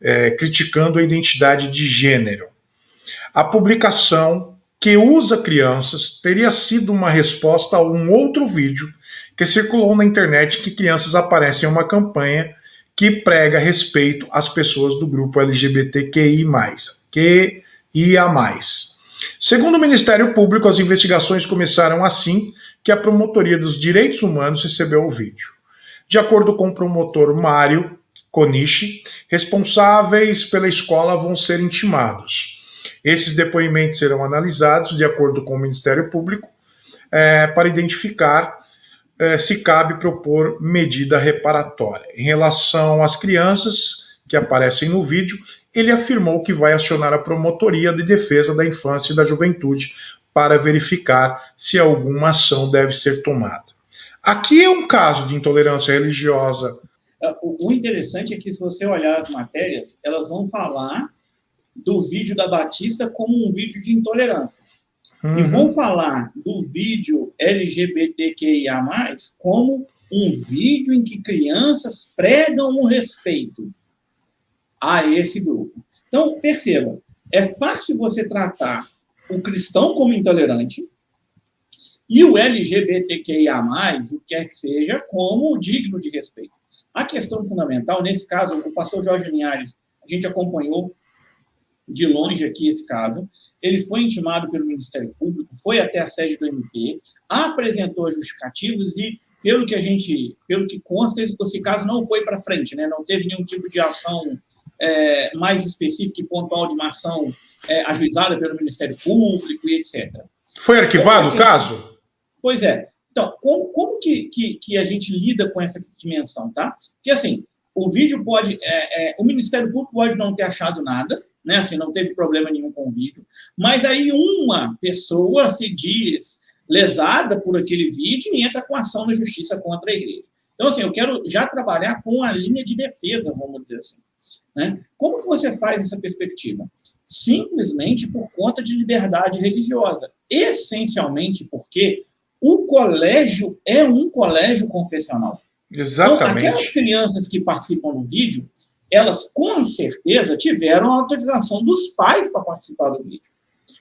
é, criticando a identidade de gênero. A publicação que usa crianças teria sido uma resposta a um outro vídeo que circulou na internet que crianças aparecem em uma campanha que prega respeito às pessoas do grupo LGBTQI+, QIA+. Segundo o Ministério Público, as investigações começaram assim que a Promotoria dos Direitos Humanos recebeu o vídeo. De acordo com o promotor Mário Konishi, responsáveis pela escola vão ser intimados. Esses depoimentos serão analisados de acordo com o Ministério Público é, para identificar é, se cabe propor medida reparatória. Em relação às crianças que aparecem no vídeo, ele afirmou que vai acionar a Promotoria de Defesa da Infância e da Juventude para verificar se alguma ação deve ser tomada. Aqui é um caso de intolerância religiosa. O interessante é que, se você olhar as matérias, elas vão falar do vídeo da Batista como um vídeo de intolerância. Uhum. E vão falar do vídeo LGBTQIA, como um vídeo em que crianças pregam o respeito a esse grupo. Então, perceba, é fácil você tratar o cristão como intolerante e o LGBTQIA, o que quer que seja, como digno de respeito. A questão fundamental, nesse caso, o pastor Jorge Linhares, a gente acompanhou de longe aqui esse caso. Ele foi intimado pelo Ministério Público, foi até a sede do MP, apresentou justificativos e, pelo que a gente, pelo que consta, esse caso não foi para frente, né? Não teve nenhum tipo de ação é, mais específica e pontual de uma ação é, ajuizada pelo Ministério Público e etc. Foi arquivado o caso? Pois é. Então, como, como que, que, que, a gente lida com essa dimensão, tá? Porque, assim, o vídeo pode... É, é o Ministério Público pode não ter achado nada, né? Assim, não teve problema nenhum com o vídeo. Mas aí uma pessoa se diz lesada por aquele vídeo e entra com ação na justiça contra a igreja. Então, assim, eu quero já trabalhar com a linha de defesa, vamos dizer assim. Né? Como que você faz essa perspectiva? Simplesmente por conta de liberdade religiosa. Essencialmente porque o colégio é um colégio confessional. Exatamente. Então, aquelas crianças que participam do vídeo, elas com certeza tiveram a autorização dos pais para participar do vídeo.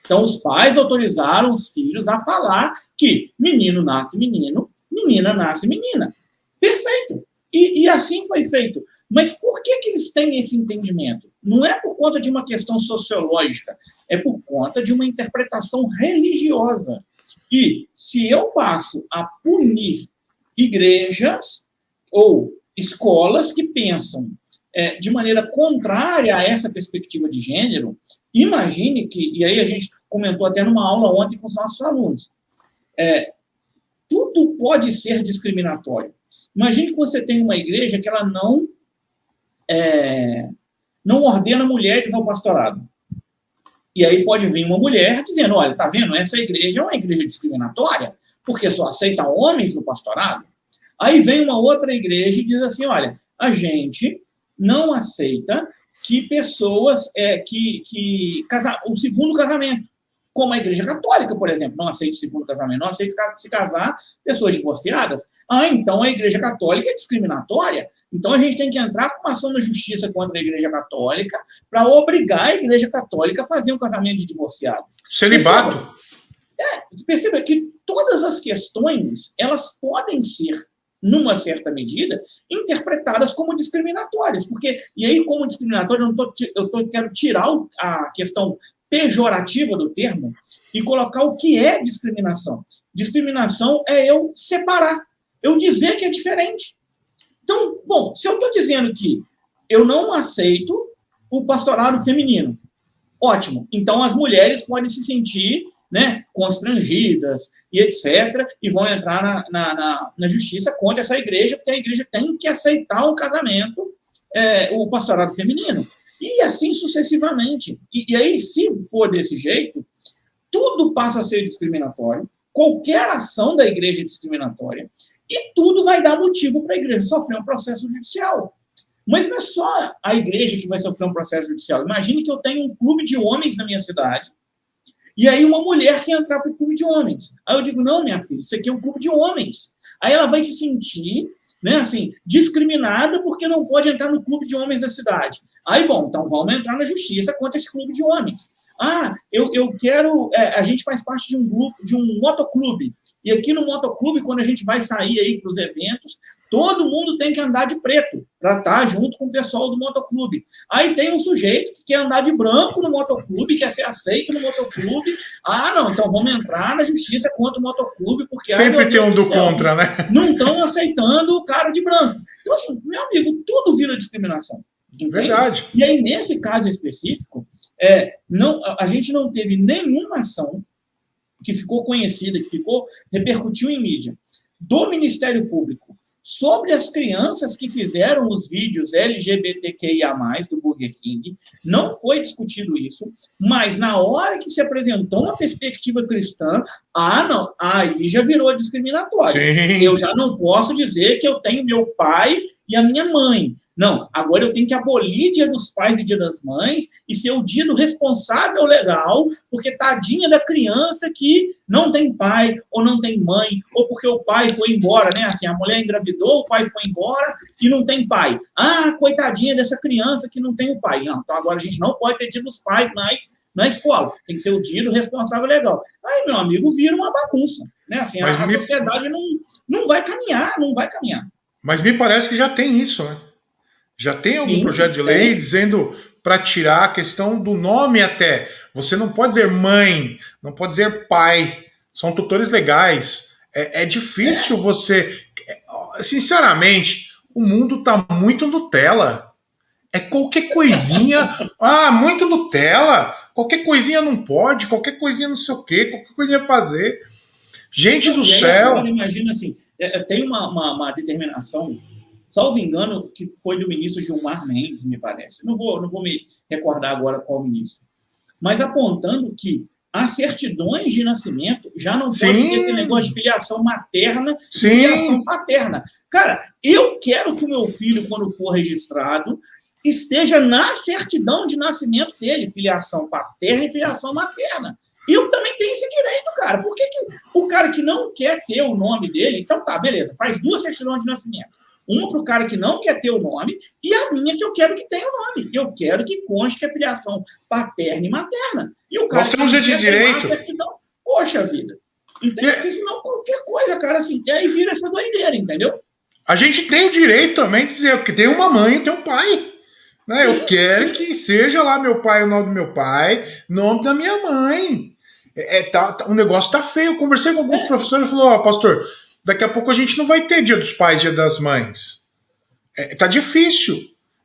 Então, os pais autorizaram os filhos a falar que menino nasce menino, menina nasce menina. Perfeito. E, e assim foi feito. Mas por que, que eles têm esse entendimento? Não é por conta de uma questão sociológica, é por conta de uma interpretação religiosa. E se eu passo a punir igrejas ou escolas que pensam é, de maneira contrária a essa perspectiva de gênero, imagine que, e aí a gente comentou até numa aula ontem com os nossos alunos, é, tudo pode ser discriminatório. Imagine que você tem uma igreja que ela não é, não ordena mulheres ao pastorado. E aí pode vir uma mulher dizendo, olha, tá vendo, essa igreja é uma igreja discriminatória, porque só aceita homens no pastorado. Aí vem uma outra igreja e diz assim, olha, a gente não aceita que pessoas é, que, que casa, o segundo casamento como a Igreja Católica, por exemplo, não aceita o segundo casamento, não aceita se casar pessoas divorciadas. Ah, então a Igreja Católica é discriminatória. Então a gente tem que entrar com uma ação na justiça contra a Igreja Católica para obrigar a Igreja Católica a fazer um casamento de divorciado. Celibato. Perceba, é, perceba que todas as questões elas podem ser numa certa medida, interpretadas como discriminatórias. Porque, e aí, como discriminatório, eu, tô, eu tô, quero tirar a questão pejorativa do termo e colocar o que é discriminação. Discriminação é eu separar, eu dizer que é diferente. Então, bom, se eu estou dizendo que eu não aceito o pastorado feminino, ótimo. Então as mulheres podem se sentir né, constrangidas e etc., e vão entrar na, na, na, na, justiça contra essa igreja, porque a igreja tem que aceitar o casamento, é, o pastorado feminino. E assim sucessivamente. E, e aí, se for desse jeito, tudo passa a ser discriminatório, qualquer ação da igreja é discriminatória, e tudo vai dar motivo para a igreja sofrer um processo judicial. Mas não é só a igreja que vai sofrer um processo judicial. Imagine que eu tenho um clube de homens na minha cidade, e aí uma mulher quer entrar para o clube de homens. Aí eu digo, não, minha filha, isso aqui é um clube de homens. Aí ela vai se sentir, né, assim, discriminada porque não pode entrar no clube de homens da cidade. Aí, bom, então vamos entrar na justiça contra esse clube de homens. Ah, eu, eu quero. É, a gente faz parte de um grupo, de um motoclube. E aqui no motoclube, quando a gente vai sair aí para os eventos, todo mundo tem que andar de preto para estar junto com o pessoal do motoclube. Aí tem um sujeito que quer andar de branco no motoclube, quer ser aceito no motoclube. Ah, não, então vamos entrar na justiça contra o motoclube, porque. Sempre tem um do céu, contra, né? Não estão aceitando o cara de branco. Então, assim, meu amigo, tudo vira discriminação. Entende? Verdade. E aí, nesse caso específico, é, não, a gente não teve nenhuma ação que ficou conhecida, que ficou repercutiu em mídia, do Ministério Público sobre as crianças que fizeram os vídeos LGBTQIA+, do Burger King, não foi discutido isso, mas na hora que se apresentou uma perspectiva cristã, ah, não, aí já virou discriminatório. Sim. Eu já não posso dizer que eu tenho meu pai e a minha mãe. Não, agora eu tenho que abolir Dia dos Pais e Dia das Mães e ser o dia do responsável legal, porque tadinha da criança que não tem pai ou não tem mãe, ou porque o pai foi embora, né? Assim, a mulher engravidou, o pai foi embora e não tem pai. Ah, coitadinha dessa criança que não tem o pai. Não, então agora a gente não pode ter Dia dos Pais mais na escola. Tem que ser o dia do responsável legal. Aí, meu amigo, vira uma bagunça. Né? Assim, a, a me... sociedade não, não vai caminhar, não vai caminhar. Mas me parece que já tem isso, né? Já tem algum Sim, projeto de lei dizendo para tirar a questão do nome até. Você não pode dizer mãe, não pode dizer pai. São tutores legais. É, é difícil é. você. Sinceramente, o mundo está muito Nutella. É qualquer coisinha. ah, muito Nutella. Qualquer coisinha não pode, qualquer coisinha não sei o quê, qualquer coisinha fazer. Gente do céu. Agora, imagina assim: é, é, tem uma, uma, uma, determinação, salvo engano, que foi do ministro Gilmar Mendes, me parece. Não vou, não vou me recordar agora qual ministro. Mas apontando que as certidões de nascimento já não Sim. pode ter negócio de filiação materna e filiação paterna. Cara, eu quero que o meu filho, quando for registrado, esteja na certidão de nascimento dele, filiação paterna e filiação materna. Eu também tenho esse direito, cara. Por que, que o cara que não quer ter o nome dele, então tá, beleza, faz duas certidões de nascimento. Uma para o cara que não quer ter o nome e a minha que eu quero que tenha o nome. Eu quero que conste é filiação paterna e materna. E o cara Nós temos esse direito. Certidão, poxa vida. Entende? Porque senão qualquer coisa, cara, assim, e aí vira essa doideira, entendeu? A gente tem o direito também de dizer que tem uma mãe e tem um pai. Né? Eu quero que seja lá meu pai, o nome do meu pai, nome da minha mãe. É, é, tá, tá, o negócio tá feio. Eu conversei com alguns é. professores e falou: Ó, oh, pastor, daqui a pouco a gente não vai ter dia dos pais, dia das mães. É, tá difícil.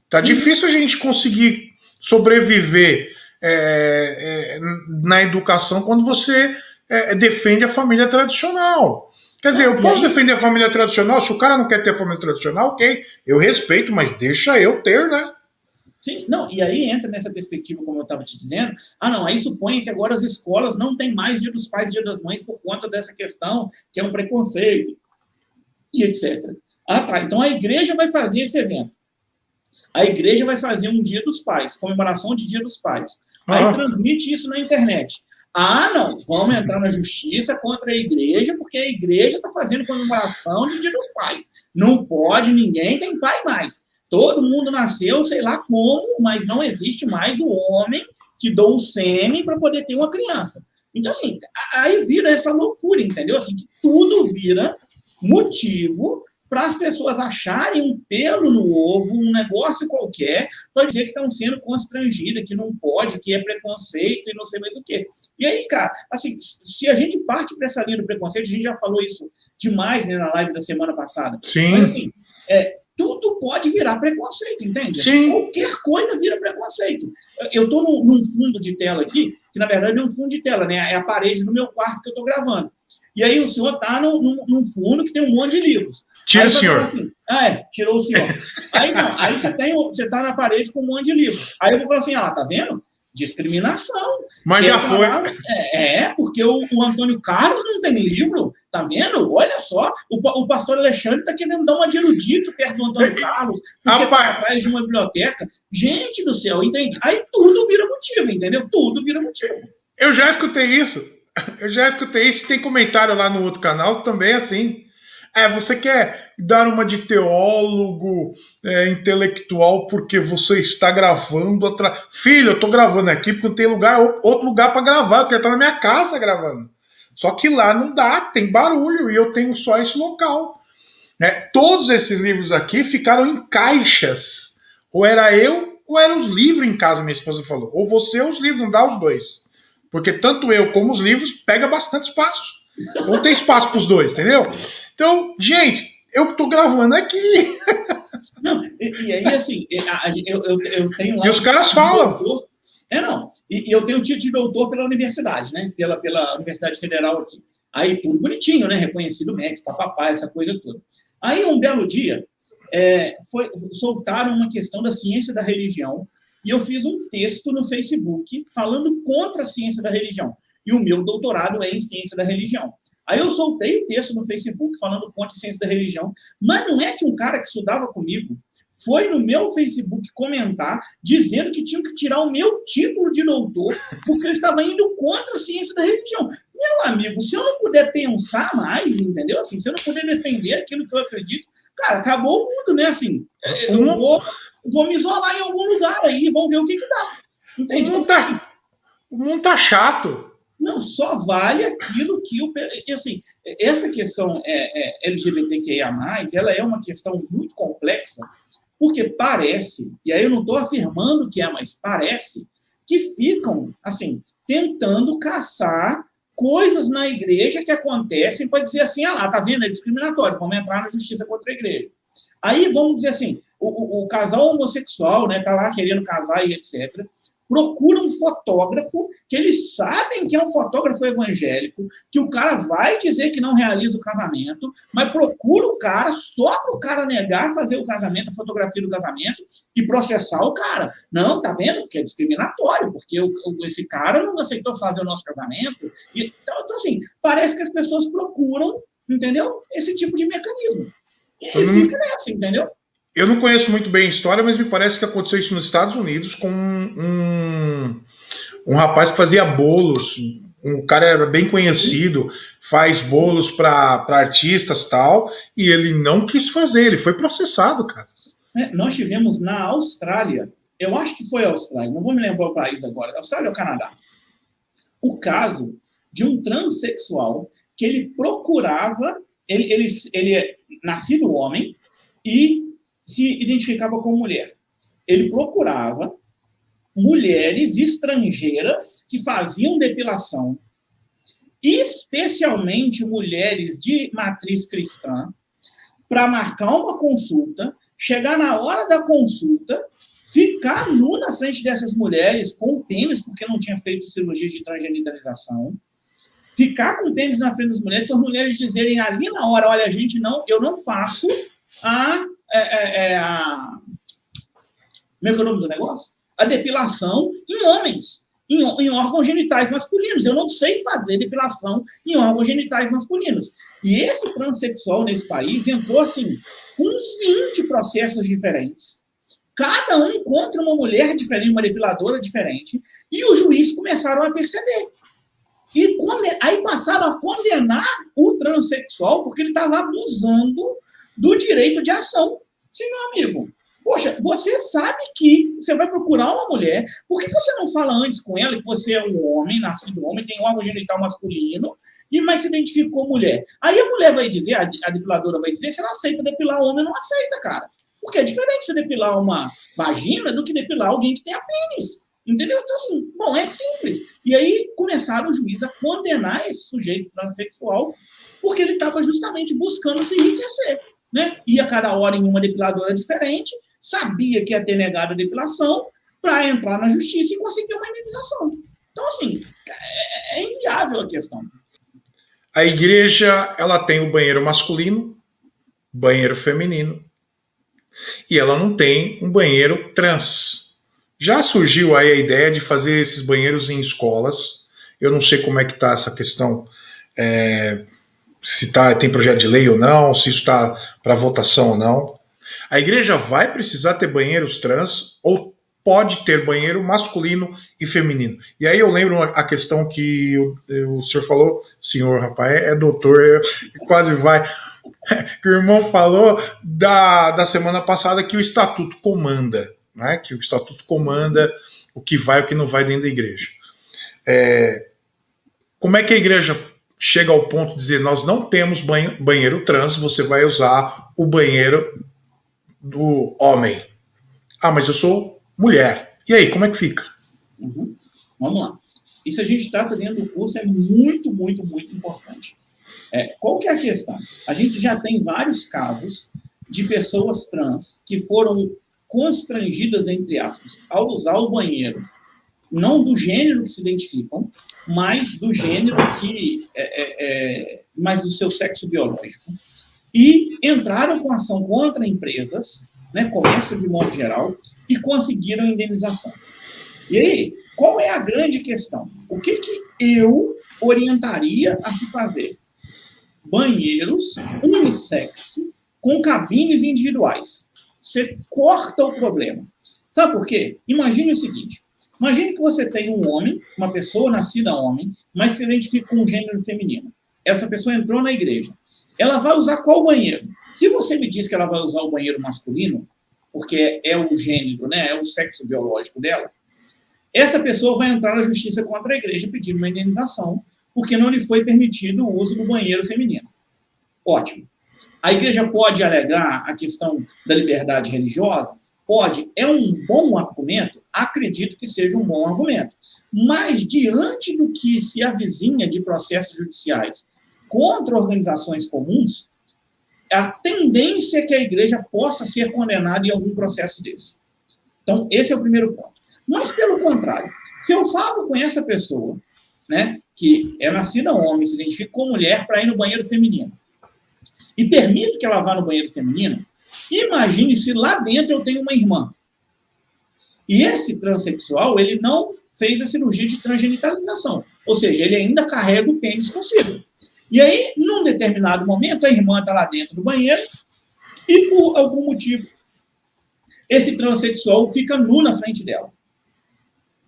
Tá uhum. difícil a gente conseguir sobreviver é, é, na educação quando você é, defende a família tradicional. Quer dizer, eu posso defender a família tradicional, se o cara não quer ter a família tradicional, ok, eu respeito, mas deixa eu ter, né? Sim, não, e aí entra nessa perspectiva, como eu estava te dizendo. Ah, não, aí suponha que agora as escolas não têm mais dia dos pais e dia das mães por conta dessa questão, que é um preconceito, e etc. Ah, tá, então a igreja vai fazer esse evento. A igreja vai fazer um dia dos pais, comemoração de dia dos pais. Aí ah. transmite isso na internet. Ah, não, vamos entrar na justiça contra a igreja, porque a igreja está fazendo comemoração de Dia dos Pais. Não pode, ninguém tem pai mais. Todo mundo nasceu, sei lá como, mas não existe mais o homem que dou o sêmen para poder ter uma criança. Então, assim, aí vira essa loucura, entendeu? Assim, que tudo vira motivo para as pessoas acharem um pelo no ovo, um negócio qualquer, para dizer que estão sendo constrangidas, que não pode, que é preconceito e não sei mais o quê. E aí, cara, assim, se a gente parte para essa linha do preconceito, a gente já falou isso demais né, na live da semana passada. Sim. Mas, assim, é, tudo pode virar preconceito, entende? Sim. Qualquer coisa vira preconceito. Eu estou num, fundo de tela aqui, que na verdade é um fundo de tela, né? É a parede do meu quarto que eu estou gravando. E aí o senhor está num, num, fundo que tem um monte de livros. Tira o senhor. Assim, ah, é, tirou o senhor. aí não, aí você tem, você está na parede com um monte de livros. Aí eu vou falar assim, ah, tá vendo? Discriminação. Mas já foi. é, é, porque o, o, Antônio Carlos não tem livro, tá vendo? Olha só, o, o pastor Alexandre está querendo dar uma de erudito perto do Antônio Carlos, porque está atrás de uma biblioteca. Gente do céu, entende? Aí tudo vira motivo, entendeu? Tudo vira motivo. Eu já escutei isso. Eu já escutei isso, tem comentário lá no outro canal também assim. É, você quer dar uma de teólogo é, intelectual porque você está gravando atrás. Filho, eu estou gravando aqui porque não tem lugar, outro lugar para gravar. Eu quero estar na minha casa gravando. Só que lá não dá, tem barulho e eu tenho só esse local. É, todos esses livros aqui ficaram em caixas. Ou era eu, ou eram os livros em casa, minha esposa falou. Ou você ou os livros, não dá os dois. Porque tanto eu como os livros pega bastante espaço. Não tem espaço para os dois, entendeu? Então, gente, eu estou gravando aqui. Não, e, e aí, assim, eu, eu, eu tenho lá. E os caras falam. Doutor, é, não. E, e, eu tenho título de doutor pela universidade, né? Pela, pela Universidade Federal aqui. Aí, tudo bonitinho, né? Reconhecido médico, papapá, essa coisa toda. Aí, um belo dia, é, foi, soltaram uma questão da ciência da religião e eu fiz um texto no Facebook falando contra a ciência da religião. E o meu doutorado é em ciência da religião. Aí eu soltei o texto no Facebook falando contra a ciência da religião, mas não é que um cara que estudava comigo foi no meu Facebook comentar dizendo que tinha que tirar o meu título de doutor porque eu estava indo contra a ciência da religião. Meu amigo, se eu não puder pensar mais, entendeu? Assim, se eu não puder defender aquilo que eu acredito, cara, acabou o mundo, né? Assim, é, eu vou, vou me isolar em algum lugar aí, vamos ver o que, que dá. Entende? O mundo tá, o mundo tá chato. Não, só vale aquilo que o. Assim, essa questão é, é, LGBTQIA, ela é uma questão muito complexa, porque parece, e aí eu não estou afirmando que é, mas parece, que ficam, assim, tentando caçar coisas na igreja que acontecem para dizer assim, ah lá, tá vendo, é discriminatório, vamos entrar na justiça contra a igreja. Aí vamos dizer assim, o, o, o casal homossexual, né, tá lá querendo casar e etc procura um fotógrafo que eles sabem que é um fotógrafo evangélico, que o cara vai dizer que não realiza o casamento, mas procura o cara só para o cara negar fazer o casamento, a fotografia do casamento e processar o cara. Não, tá vendo? Porque é discriminatório, porque o, esse cara não aceitou fazer o nosso casamento. Então, então, assim, parece que as pessoas procuram, entendeu? Esse tipo de mecanismo. E aí fica nessa, entendeu? Eu não conheço muito bem a história, mas me parece que aconteceu isso nos Estados Unidos com um, um rapaz que fazia bolos. Um cara era bem conhecido, faz bolos para artistas tal, e ele não quis fazer, ele foi processado, cara. É, nós tivemos na Austrália, eu acho que foi a Austrália, não vou me lembrar o país agora, Austrália ou Canadá, o caso de um transexual que ele procurava, ele, ele, ele é nascido homem e se identificava como mulher. Ele procurava mulheres estrangeiras que faziam depilação, especialmente mulheres de matriz cristã, para marcar uma consulta, chegar na hora da consulta, ficar nu na frente dessas mulheres com tênis, porque não tinha feito cirurgia de transgenitalização, ficar com tênis na frente das mulheres, as mulheres dizerem ali na hora, olha, gente, não, eu não faço a, é, é, é a como é que é o nome do negócio? A depilação em homens, em, em, órgãos genitais masculinos. Eu não sei fazer depilação em órgãos genitais masculinos. E esse transexual nesse país entrou assim, com uns 20 processos diferentes, cada um contra uma mulher diferente, uma depiladora diferente, e os juízes começaram a perceber. E aí passaram a condenar o transexual porque ele estava abusando do direito de ação. Sim, meu amigo, Poxa, você sabe que você vai procurar uma mulher, por que, você não fala antes com ela que você é um homem, nascido homem, tem um órgão genital masculino, e mais se identificou mulher? Aí a mulher vai dizer, a, depiladora vai dizer, se ela aceita depilar homem, não aceita, cara. Porque é diferente você depilar uma vagina do que depilar alguém que tem a pênis. Entendeu? Então, assim, bom, é simples. E aí começaram os juízes a condenar esse sujeito transexual porque ele estava justamente buscando se enriquecer. Né? Ia cada hora em uma depiladora diferente sabia que ia ter negado a depilação para entrar na justiça e conseguir uma indenização. Então, assim, é, é inviável a questão. A igreja ela tem o banheiro masculino, banheiro feminino, e ela não tem um banheiro trans. Já surgiu aí a ideia de fazer esses banheiros em escolas. Eu não sei como é que está essa questão, é, se tá, tem projeto de lei ou não, se isso está para votação ou não. A igreja vai precisar ter banheiros trans ou pode ter banheiro masculino e feminino. E aí eu lembro a questão que o, o senhor falou, senhor, rapaz, é, é doutor, é, quase vai. Que o irmão falou da, da semana passada que o estatuto comanda, né? Que o estatuto comanda o que vai e o que não vai dentro da igreja. É, como é que a igreja chega ao ponto de dizer nós não temos banheiro trans, você vai usar o banheiro do homem. Ah, mas eu sou mulher. E aí, como é que fica? Uhum. Vamos lá. Isso a gente trata dentro do curso, é muito, muito, muito importante. É, qual que é a questão? A gente já tem vários casos de pessoas trans que foram constrangidas, entre aspas, ao usar o banheiro, não do gênero que se identificam, mas do gênero que é, é, é mas do seu sexo biológico e entraram com ação contra empresas, né, comércio de modo geral, e conseguiram indenização. E aí, qual é a grande questão? O que, que eu orientaria a se fazer? Banheiros unissex com cabines individuais. Você corta o problema. Sabe por quê? Imagine o seguinte: imagine que você tem um homem, uma pessoa nascida homem, mas se identifica com um gênero feminino. Essa pessoa entrou na igreja ela vai usar qual banheiro? Se você me diz que ela vai usar o banheiro masculino, porque é o gênero, né, é o sexo biológico dela, essa pessoa vai entrar na justiça contra a igreja pedindo uma indenização, porque não lhe foi permitido o uso do banheiro feminino. Ótimo. A igreja pode alegar a questão da liberdade religiosa? Pode. É um bom argumento? Acredito que seja um bom argumento. Mas, diante do que se avizinha de processos judiciais contra organizações comuns, a tendência é que a igreja possa ser condenada em algum processo desse. Então, esse é o primeiro ponto. Mas, pelo contrário, se eu falo com essa pessoa, né, que é nascida homem, se identifica com mulher, para ir no banheiro feminino, e permito que ela vá no banheiro feminino, imagine se lá dentro eu tenho uma irmã. E esse transexual, ele não fez a cirurgia de transgenitalização, ou seja, ele ainda carrega o pênis consigo. E aí, num determinado momento, a irmã está lá dentro do banheiro e, por algum motivo, esse transexual fica nu na frente dela.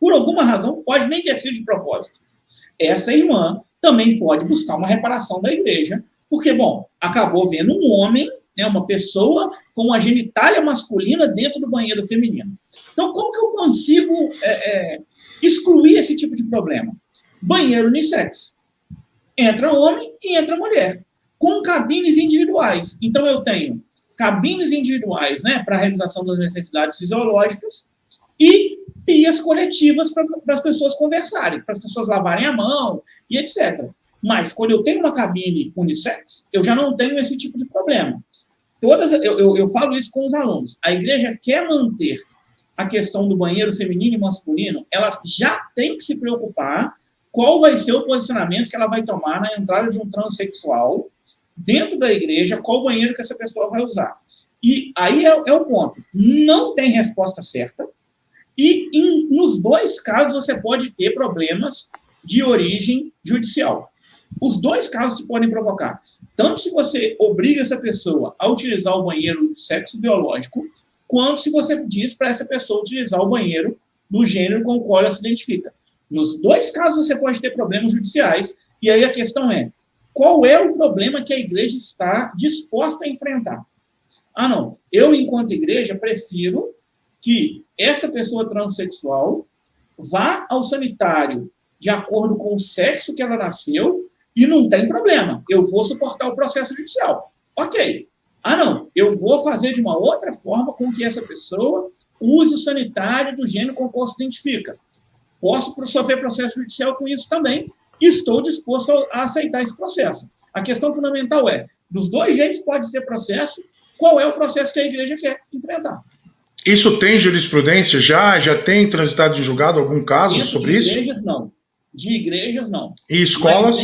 Por alguma razão, pode nem ter sido de propósito. Essa irmã também pode buscar uma reparação da igreja, porque, bom, acabou vendo um homem, né, uma pessoa com uma genitália masculina dentro do banheiro feminino. Então, como que eu consigo é, é, excluir esse tipo de problema? Banheiro unissex entra homem e entra mulher, com cabines individuais. Então, eu tenho cabines individuais né, para a realização das necessidades fisiológicas e pias coletivas para as pessoas conversarem, para as pessoas lavarem a mão e etc. Mas, quando eu tenho uma cabine unissex, eu já não tenho esse tipo de problema. Todas, eu, eu, eu falo isso com os alunos. A igreja quer manter a questão do banheiro feminino e masculino, ela já tem que se preocupar qual vai ser o posicionamento que ela vai tomar na entrada de um transexual dentro da igreja, qual banheiro que essa pessoa vai usar. E aí é, é o ponto. Não tem resposta certa. E em, nos dois casos você pode ter problemas de origem judicial. Os dois casos podem provocar. Tanto se você obriga essa pessoa a utilizar o banheiro do sexo biológico, quanto se você diz para essa pessoa utilizar o banheiro do gênero com o qual ela se identifica. Nos dois casos você pode ter problemas judiciais, e aí a questão é: qual é o problema que a igreja está disposta a enfrentar? Ah, não, eu, enquanto igreja, prefiro que essa pessoa transexual vá ao sanitário de acordo com o sexo que ela nasceu e não tem problema, eu vou suportar o processo judicial. Ok. Ah, não, eu vou fazer de uma outra forma com que essa pessoa use o sanitário do gênero composto identifica. Posso sofrer processo judicial com isso também e estou disposto a aceitar esse processo. A questão fundamental é, dos dois jeitos pode ser processo, qual é o processo que a igreja quer enfrentar? Isso tem jurisprudência já? Já tem transitado em julgado algum caso Dentro sobre de isso? De igrejas, não. De igrejas, não. E escolas?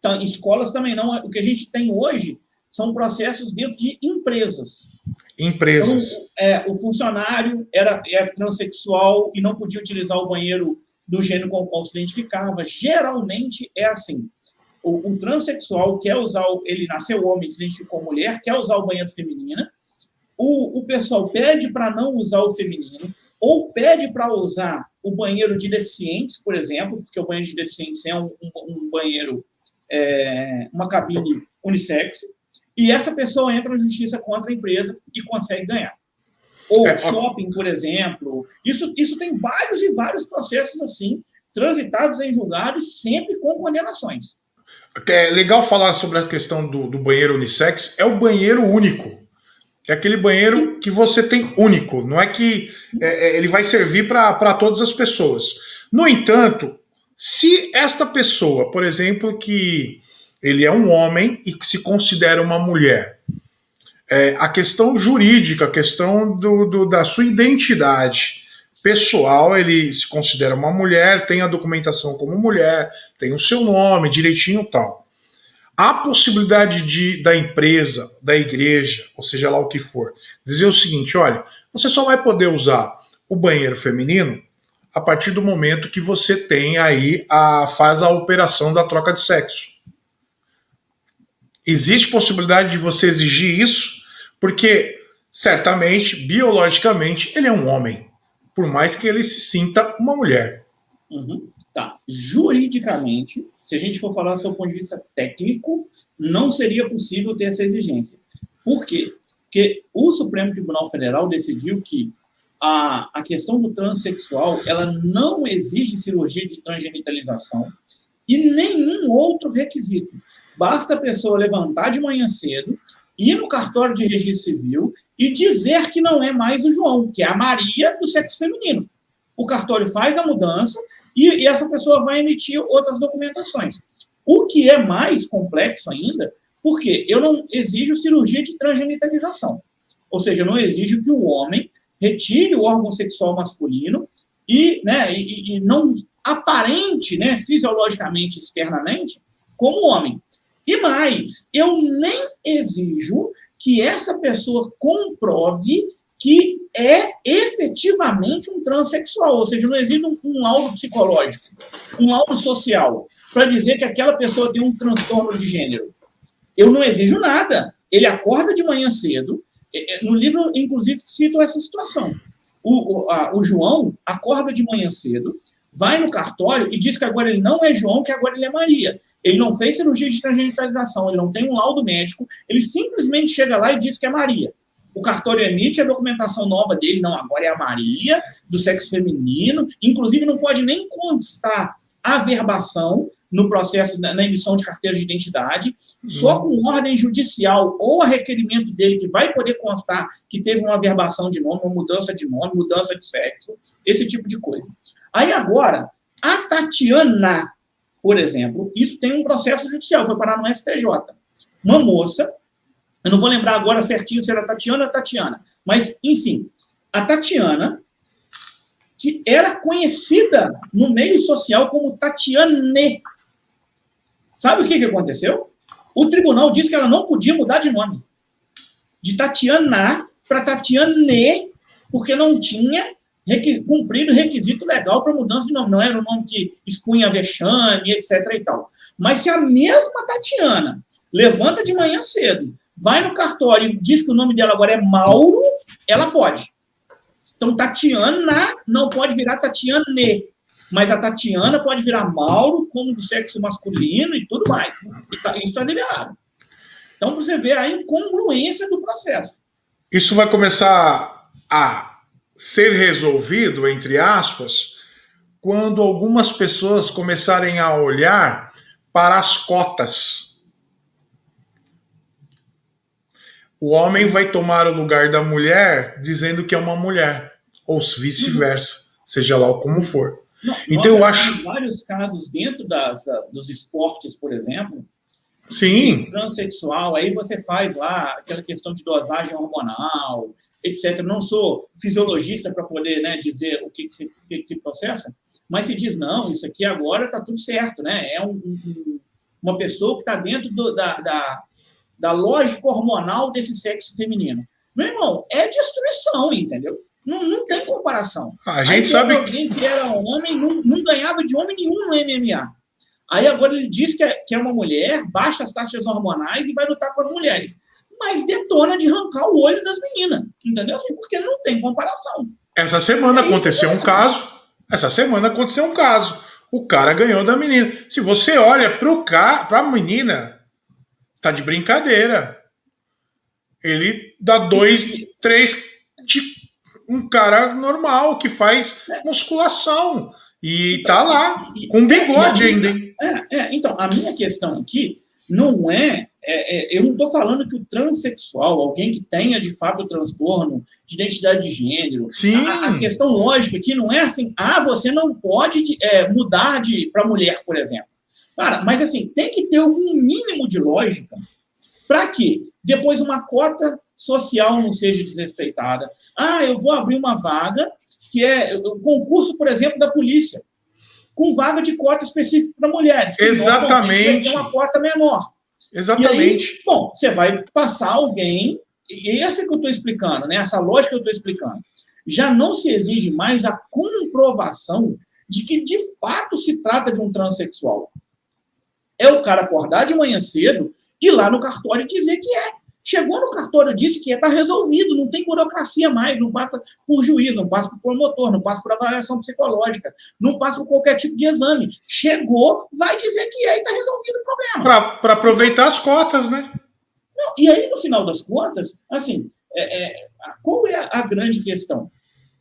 Tem, escolas também não. O que a gente tem hoje são processos dentro de empresas. Empresas. Então, é, o funcionário era, era é transexual e não podia utilizar o banheiro do gênero com o qual se identificava. Geralmente é assim. O, o transexual quer usar, ele nasceu homem, se identificou mulher, quer usar o banheiro feminino. O, o pessoal pede para não usar o feminino, ou pede para usar o banheiro de deficientes, por exemplo, porque o banheiro de deficientes é um, um, um banheiro, é, uma cabine unissex, e essa pessoa entra na justiça contra a empresa e consegue ganhar. Ou é, shopping, por exemplo. Isso, isso tem vários e vários processos assim, transitados em julgados, sempre com condenações. É legal falar sobre a questão do, do banheiro unissex. É o banheiro único. É aquele banheiro que você tem único. Não é que é, é ele vai servir para todas as pessoas. No entanto, se esta pessoa, por exemplo, que ele é um homem e se considera uma mulher, é, a questão jurídica, a questão do, do, da sua identidade pessoal, ele se considera uma mulher, tem a documentação como mulher, tem o seu nome direitinho tal. A possibilidade de da empresa, da igreja, ou seja lá o que for, dizer o seguinte: olha, você só vai poder usar o banheiro feminino a partir do momento que você tem aí a faz a operação da troca de sexo. Existe possibilidade de você exigir isso porque, certamente, biologicamente, ele é um homem, por mais que ele se sinta uma mulher. Uhum. Tá. Juridicamente, se a gente for falar do seu ponto de vista técnico, não seria possível ter essa exigência. Por quê? Porque o Supremo Tribunal Federal decidiu que a, a questão do transexual ela não exige cirurgia de transgenitalização e nenhum outro requisito. Basta a pessoa levantar de manhã cedo, ir no cartório de registro civil e dizer que não é mais o João, que é a Maria do sexo feminino. O cartório faz a mudança e, e essa pessoa vai emitir outras documentações. O que é mais complexo ainda, porque eu não exijo cirurgia de transgenitalização. Ou seja, eu não exijo que o homem retire o órgão sexual masculino e, né, e, e não aparente né, fisiologicamente, externamente, como homem. E mais, eu nem exijo que essa pessoa comprove que é efetivamente um transexual, ou seja, não existe um, um laudo psicológico, um laudo social, para dizer que aquela pessoa tem um transtorno de gênero. Eu não exijo nada. Ele acorda de manhã cedo, no livro, inclusive, cito essa situação. O, o, a, o João acorda de manhã cedo, vai no cartório e diz que agora ele não é João, que agora ele é Maria. Ele não fez cirurgia de transgenitalização, ele não tem um laudo médico, ele simplesmente chega lá e diz que é Maria. O cartório emite a documentação nova dele, não, agora é a Maria, do sexo feminino, inclusive não pode nem constar a verbação no processo, na emissão de carteira de identidade, só uhum. com ordem judicial ou a requerimento dele, que vai poder constar que teve uma verbação de nome, uma mudança de nome, mudança de sexo, esse tipo de coisa. Aí agora, a Tatiana, por exemplo, isso tem um processo judicial, foi parar no STJ. Uma moça Eu não vou lembrar agora certinho se era Tatiana ou Tatiana. Mas, enfim, a Tatiana, que era conhecida no meio social como Tatiane. Sabe o que, que aconteceu? O tribunal disse que ela não podia mudar de nome. De Tatiana para Tatiane, porque não tinha cumprido o requisito legal para mudança de nome. Não era um nome que expunha vexame, etc. e tal. Mas se a mesma Tatiana levanta de manhã cedo, vai no cartório e diz que o nome dela agora é Mauro, ela pode. Então, Tatiana não pode virar Tatiane, mas a Tatiana pode virar Mauro como do sexo masculino e tudo mais. E tá, isso está liberado. Então, você vê a incongruência do processo. Isso vai começar a ser resolvido, entre aspas, quando algumas pessoas começarem a olhar para as cotas. O homem vai tomar o lugar da mulher dizendo que é uma mulher, ou vice-versa, uhum. seja lá como for. Não, então eu acho vários casos dentro das, da, dos esportes, por exemplo, Sim. transexual, aí você faz lá aquela questão de dosagem hormonal, etc. Não sou fisiologista para poder né, dizer o que, que, se, o que, que, se processa, mas se diz, não, isso aqui agora está tudo certo, né? É um, um, uma pessoa que está dentro do, da, da, da lógica hormonal desse sexo feminino. Meu irmão, é destruição, entendeu? Não, não tem comparação. A gente Aí, sabe. Alguém que era homem não, não ganhava de homem nenhum no MMA. Aí agora ele diz que é, que é uma mulher, baixa as taxas hormonais e vai lutar com as mulheres mas detona de arrancar o olho das meninas. Entendeu? Assim, porque não tem comparação. Essa semana é aconteceu um caso. Essa semana aconteceu um caso. O cara ganhou da menina. Se você olha para a menina, está de brincadeira. Ele dá dois, três um cara normal que faz musculação. E então, tá lá, com bigode ainda. É, é, então, a minha questão aqui não é, é, é eu não estou falando que o transexual, alguém que tenha de fato o transtorno de identidade de gênero, Sim. A, a questão lógica aqui não é assim, ah, você não pode é, mudar de para mulher, por exemplo. Cara, mas assim, tem que ter algum mínimo de lógica para que depois uma cota social não seja desrespeitada. Ah, eu vou abrir uma vaga que é o concurso, por exemplo, da polícia com vaga de cota específica para mulheres. Exatamente. Vai uma cota menor. Exatamente. Aí, bom, você vai passar alguém, e essa que eu estou explicando, né? essa lógica que eu estou explicando. Já não se exige mais a comprovação de que de fato se trata de um transexual. É o cara acordar de manhã cedo, ir lá no cartório e dizer que é. Chegou no cartório, disse que está resolvido, não tem burocracia mais, não passa por juiz, não passa por promotor, não passa por avaliação psicológica, não passa por qualquer tipo de exame. Chegou, vai dizer que é e está resolvido o problema. Para aproveitar as cotas, né? Não, e aí, no final das contas, assim, é, é, qual é a grande questão?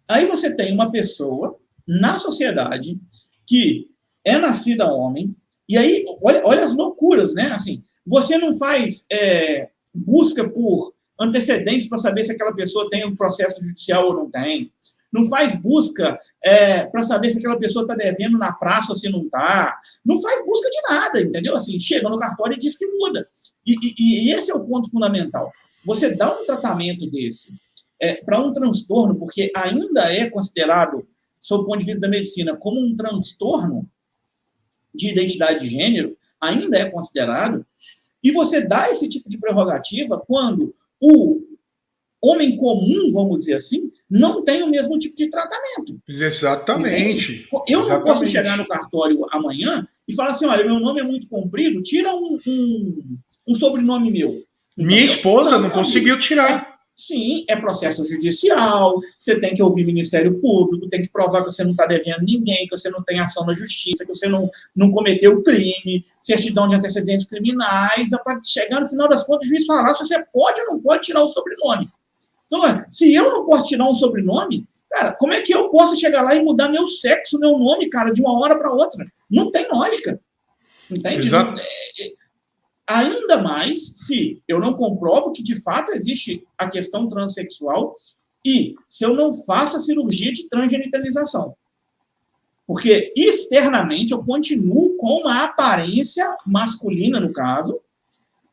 Aí você tem uma pessoa na sociedade que é nascida homem, e aí, olha, olha as loucuras, né? Assim, você não faz. É, busca por antecedentes para saber se aquela pessoa tem um processo judicial ou não tem. Não faz busca é, para saber se aquela pessoa está devendo na praça ou se não está. Não faz busca de nada, entendeu? Assim, chega no cartório e diz que muda. E, e, e esse é o ponto fundamental. Você dá um tratamento desse é, para um transtorno, porque ainda é considerado, sob o ponto de vista da medicina, como um transtorno de identidade de gênero, ainda é considerado, e você dá esse tipo de prerrogativa quando o homem comum, vamos dizer assim, não tem o mesmo tipo de tratamento. Exatamente. Entende? Eu Exatamente. não posso chegar no cartório amanhã e falar assim: olha, meu nome é muito comprido, tira um, um, um sobrenome meu. Minha esposa não conseguiu tirar. Sim, é processo judicial, você tem que ouvir Ministério Público, tem que provar que você não está devendo ninguém, que você não tem ação na justiça, que você não, não cometeu crime, certidão de antecedentes criminais, para chegar no final das contas o juiz falar se você pode ou não pode tirar o sobrenome. Então, se eu não posso tirar um sobrenome, cara, como é que eu posso chegar lá e mudar meu sexo, meu nome, cara, de uma hora para outra? Não tem lógica. Entende? Exato. É, é, Ainda mais se eu não comprovo que de fato existe a questão transexual e se eu não faço a cirurgia de transgenitalização. Porque externamente eu continuo com uma aparência masculina, no caso,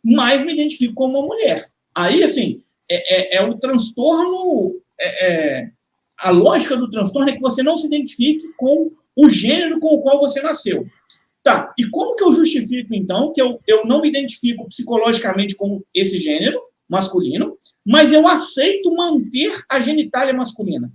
mas me identifico como uma mulher. Aí, assim, é, é, é o transtorno. É, é, a lógica do transtorno é que você não se identifique com o gênero com o qual você nasceu. Tá, e como que eu justifico, então, que eu, eu não me identifico psicologicamente com esse gênero masculino, mas eu aceito manter a genitália masculina?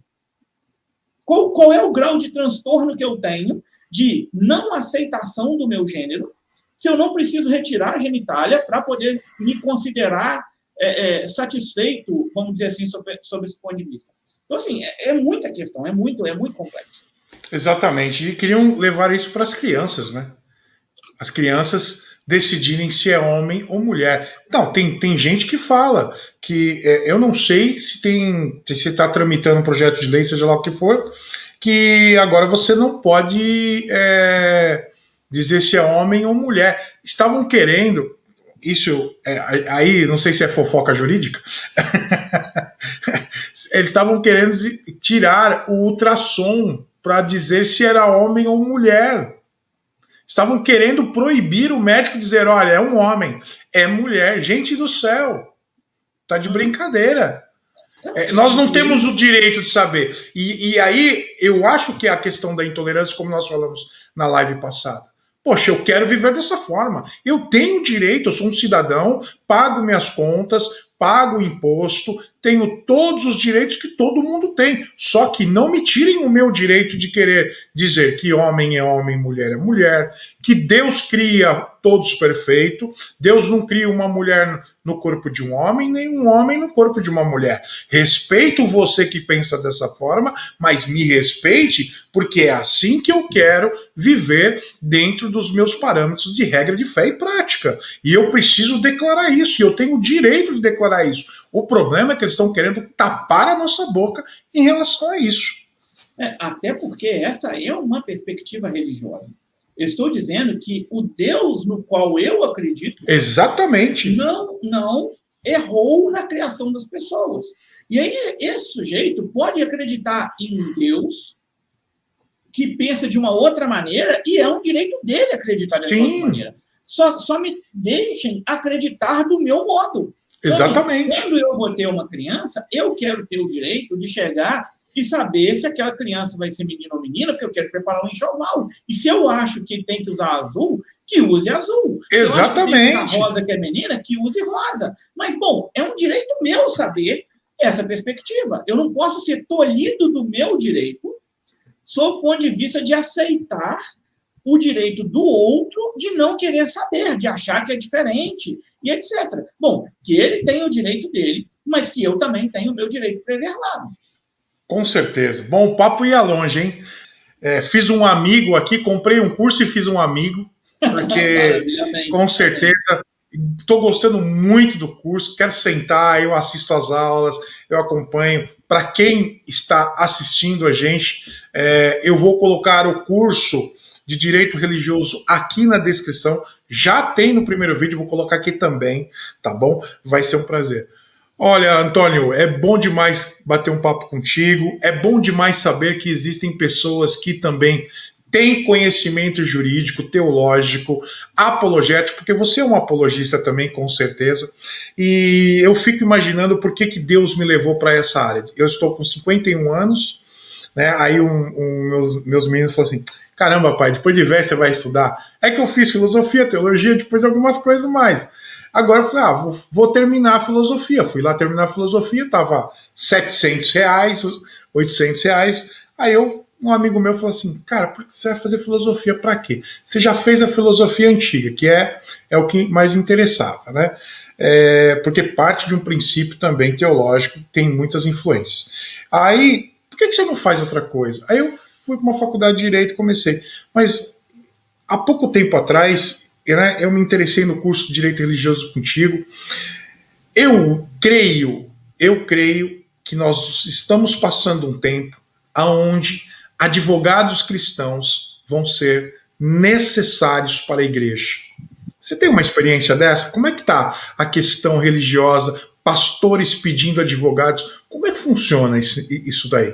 Qual, qual é o grau de transtorno que eu tenho de não aceitação do meu gênero, se eu não preciso retirar a genitália para poder me considerar é, é, satisfeito, vamos dizer assim, sobre, sobre esse ponto de vista? Então, assim, é, é muita questão, é muito, é muito complexo. Exatamente. E queriam levar isso para as crianças, né? As crianças decidirem se é homem ou mulher. Não, tem, tem gente que fala que é, eu não sei se tem. Se está tramitando um projeto de lei, seja lá o que for, que agora você não pode é, dizer se é homem ou mulher. Estavam querendo. Isso é, aí, não sei se é fofoca jurídica. Eles estavam querendo tirar o ultrassom para dizer se era homem ou mulher. Estavam querendo proibir o médico dizer: olha, é um homem, é mulher. Gente do céu, tá de brincadeira. É, nós não temos o direito de saber. E, e, aí, eu acho que é a questão da intolerância, como nós falamos na live passada. Poxa, eu quero viver dessa forma. Eu tenho direito, eu sou um cidadão, pago minhas contas, pago imposto, tenho todos os direitos que todo mundo tem. Só que não me tirem o meu direito de querer dizer que homem é homem, mulher é mulher, que Deus cria todos perfeito. Deus não cria uma mulher no corpo de um homem, nem um homem no corpo de uma mulher. Respeito você que pensa dessa forma, mas me respeite, porque é assim que eu quero viver dentro dos meus parâmetros de regra de fé e prática. E eu preciso declarar isso, e eu tenho o direito de declarar isso. O problema é que eles estão querendo tapar a nossa boca em relação a isso. É, até porque essa é uma perspectiva religiosa. Eu estou dizendo que o Deus no qual eu acredito. Exatamente. Não, não errou na criação das pessoas. E aí, esse sujeito pode acreditar em Deus, que pensa de uma outra maneira, e é um direito dele acreditar dessa Sim. outra maneira. Só, só me deixem acreditar do meu modo. Então, Exatamente. Assim, quando eu vou ter uma criança, eu quero ter o direito de chegar e saber se aquela criança vai ser menino ou menina, porque eu quero preparar um enxoval. E se eu acho que tem que usar azul, que use azul. Se Exatamente. Se usar rosa que é menina, que use rosa. Mas, bom, é um direito meu saber essa perspectiva. Eu não posso ser tolhido do meu direito sob o ponto de vista de aceitar o direito do outro de não querer saber, de achar que é diferente, e etc. Bom, que ele tem o direito dele, mas que eu também tenho o meu direito preservado. Com certeza. Bom, o papo ia longe, hein? É, fiz um amigo aqui, comprei um curso e fiz um amigo, porque com certeza estou gostando muito do curso, quero sentar, eu assisto as aulas, eu acompanho. Para quem está assistindo a gente, é, eu vou colocar o curso de direito religioso aqui na descrição. Já tem no primeiro vídeo, vou colocar aqui também, tá bom? Vai ser um prazer. Olha, Antônio, é bom demais bater um papo contigo. É bom demais saber que existem pessoas que também têm conhecimento jurídico, teológico, apologético, porque você é um apologista também, com certeza. E eu fico imaginando por que, que Deus me levou para essa área. Eu estou com 51 anos, né? Aí um, um, meus, meus meninos falaram assim: Caramba, pai, depois de velho você vai estudar. É que eu fiz filosofia, teologia, depois algumas coisas mais. Agora eu falei, ah, vou, vou terminar a filosofia. Fui lá terminar a filosofia, tava 700 reais, 800 reais. Aí eu, um amigo meu falou assim, cara, você vai fazer filosofia para quê? Você já fez a filosofia antiga, que é, é o que mais interessava, né? É, porque parte de um princípio também teológico tem muitas influências. Aí, por que, que você não faz outra coisa? Aí eu fui para uma faculdade de direito comecei. Mas há pouco tempo atrás, né, eu me interessei no curso de direito religioso contigo. Eu creio, eu creio que nós estamos passando um tempo aonde advogados cristãos vão ser necessários para a igreja. Você tem uma experiência dessa? Como é que está a questão religiosa? Pastores pedindo advogados? Como é que funciona isso, isso daí?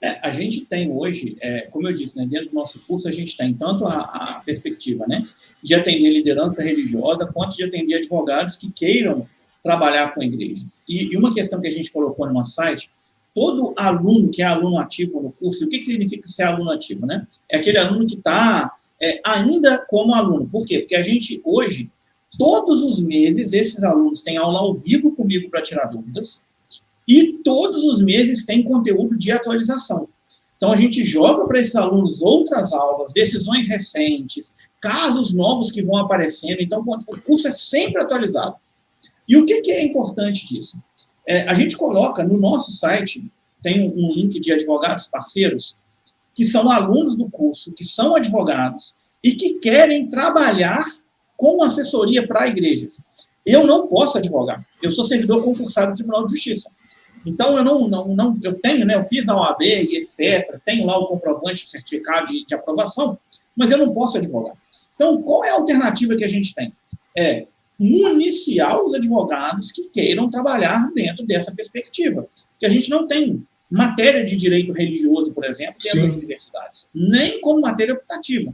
É, a gente tem hoje, é, como eu disse, né, dentro do nosso curso, a gente tem tanto a, a, perspectiva né, de atender liderança religiosa, quanto de atender advogados que queiram trabalhar com igrejas. E, e, uma questão que a gente colocou no nosso site, todo aluno que é aluno ativo no curso, o que, que significa ser aluno ativo? Né? É aquele aluno que está é, ainda como aluno. Por quê? Porque a gente, hoje, todos os meses, esses alunos têm aula ao vivo comigo para tirar dúvidas, e todos os meses tem conteúdo de atualização. Então, a gente joga para esses alunos outras aulas, decisões recentes, casos novos que vão aparecendo. Então, o curso é sempre atualizado. E o que, que é importante disso? É, a gente coloca no nosso site, tem um link de advogados parceiros, que são alunos do curso, que são advogados e que querem trabalhar com assessoria para igrejas. Eu não posso advogar. Eu sou servidor concursado do Tribunal de Justiça. Então, eu não, não, não eu tenho, né, eu fiz a OAB e etc., tenho lá o comprovante, o certificado de, de aprovação, mas eu não posso advogar. Então, qual é a alternativa que a gente tem? É municiar os advogados que queiram trabalhar dentro dessa perspectiva. Que a gente não tem matéria de direito religioso, por exemplo, dentro Sim. das universidades, nem como matéria optativa.